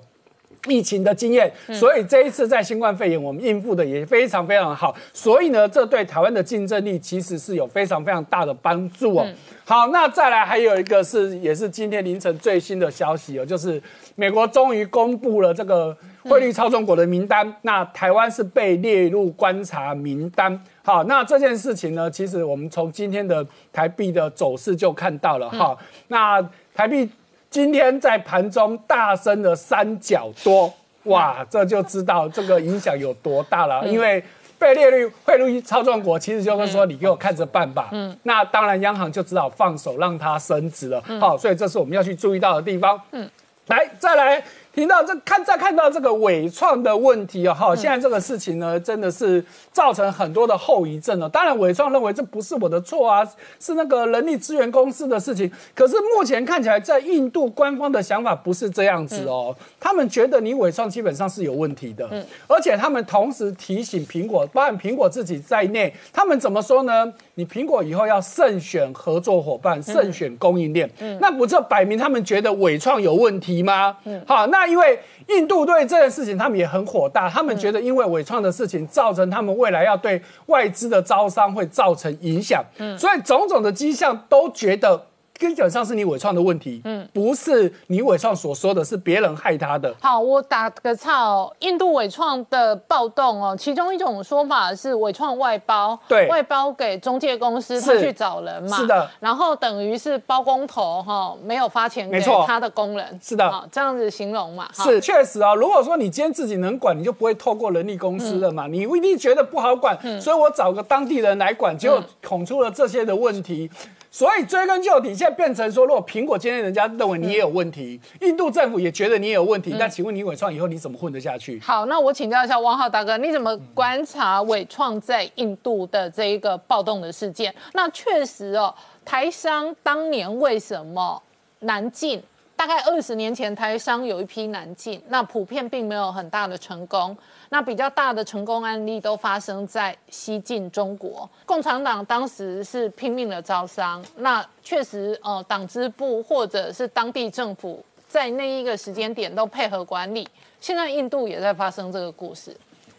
疫情的经验，所以这一次在新冠肺炎我们应付的也非常非常好。所以呢，这对台湾的竞争力其实是有非常非常大的帮助哦。好，那再来还有一个是也是今天凌晨最新的消息哦，就是美国终于公布了这个。汇率操纵国的名单，那台湾是被列入观察名单。好，那这件事情呢，其实我们从今天的台币的走势就看到了哈。那台币今天在盘中大升了三角多，哇，这就知道这个影响有多大了。因为被列入汇率操纵国，其实就是说你给我看着办吧。嗯，那当然央行就只好放手让它升值了。好，所以这是我们要去注意到的地方。嗯，来，再来。听到这看再看到这个伪创的问题哦，哈，现在这个事情呢，真的是造成很多的后遗症了。当然，伪创认为这不是我的错啊，是那个人力资源公司的事情。可是目前看起来，在印度官方的想法不是这样子哦，他们觉得你伪创基本上是有问题的，嗯，而且他们同时提醒苹果，包含苹果自己在内，他们怎么说呢？你苹果以后要慎选合作伙伴，慎选供应链，嗯，那不就摆明他们觉得伪创有问题吗？嗯，好，那。那因为印度对这件事情，他们也很火大。他们觉得，因为伟创的事情，造成他们未来要对外资的招商会造成影响。嗯，所以种种的迹象都觉得。根本上是你伪创的问题，嗯，不是你伪创所说的是别人害他的。
好，我打个岔哦，印度伪创的暴动哦，其中一种说法是伪创外包，
对，
外包给中介公司，他去找人嘛，
是的，
然后等于是包工头哈，没有发钱给他的工人，
是的，
这样子形容嘛，
是确实啊。如果说你今天自己能管，你就不会透过人力公司了嘛，你一定觉得不好管，所以我找个当地人来管，结果捅出了这些的问题。所以追根究底，现在变成说，如果苹果今天人家认为你也有问题，印度政府也觉得你也有问题，那请问你伟创以后你怎么混得下去？
好，那我请教一下汪浩大哥，你怎么观察伟创在印度的这一个暴动的事件？那确实哦，台商当年为什么难进？大概二十年前，台商有一批南进，那普遍并没有很大的成功。那比较大的成功案例都发生在西进中国，共产党当时是拼命的招商，那确实呃党支部或者是当地政府在那一个时间点都配合管理。现在印度也在发生这个故事，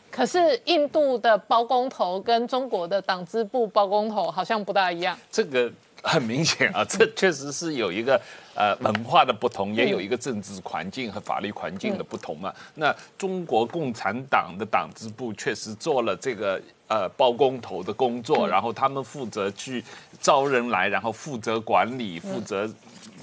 可是印度的包工头跟中国的党支部包工头好像不大一样。
这个。很明显啊，这确实是有一个呃文化的不同，也有一个政治环境和法律环境的不同嘛。那中国共产党的党支部确实做了这个呃包工头的工作，然后他们负责去招人来，然后负责管理，负责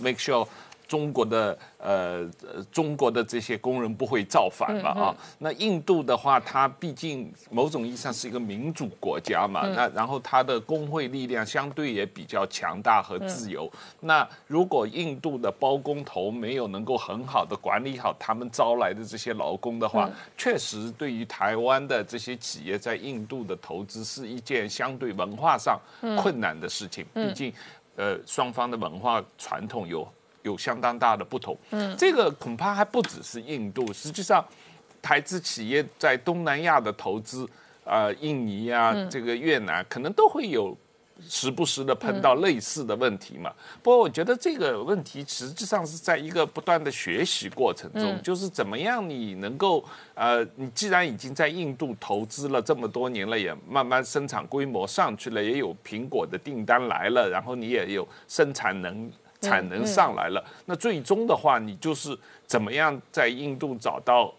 make sure。中国的呃呃中国的这些工人不会造反嘛啊？那印度的话，它毕竟某种意义上是一个民主国家嘛，那然后它的工会力量相对也比较强大和自由。那如果印度的包工头没有能够很好的管理好他们招来的这些劳工的话，确实对于台湾的这些企业在印度的投资是一件相对文化上困难的事情。毕竟，呃，双方的文化传统有。有相当大的不同，嗯，这个恐怕还不只是印度，实际上，台资企业在东南亚的投资，呃，印尼啊，这个越南，可能都会有时不时的碰到类似的问题嘛。不过，我觉得这个问题实际上是在一个不断的学习过程中，就是怎么样你能够，呃，你既然已经在印度投资了这么多年了，也慢慢生产规模上去了，也有苹果的订单来了，然后你也有生产能。产能上来了，那最终的话，你就是怎么样在印度找到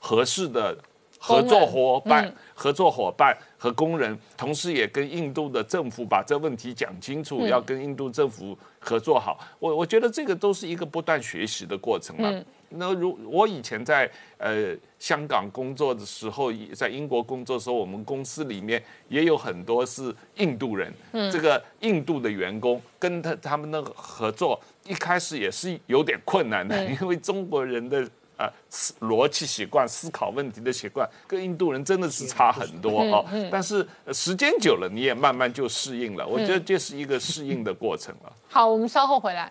合适的合作伙伴、合作伙伴和工人，同时也跟印度的政府把这问题讲清楚，要跟印度政府合作好。我我觉得这个都是一个不断学习的过程了。那如我以前在呃香港工作的时候，在英国工作的时候，我们公司里面也有很多是印度人。嗯，这个印度的员工跟他他们的合作，一开始也是有点困难的，因为中国人的呃逻辑习惯、思考问题的习惯跟印度人真的是差很多哦。但是时间久了，你也慢慢就适应了。我觉得这是一个适应的过程了。
好，我们稍后回来。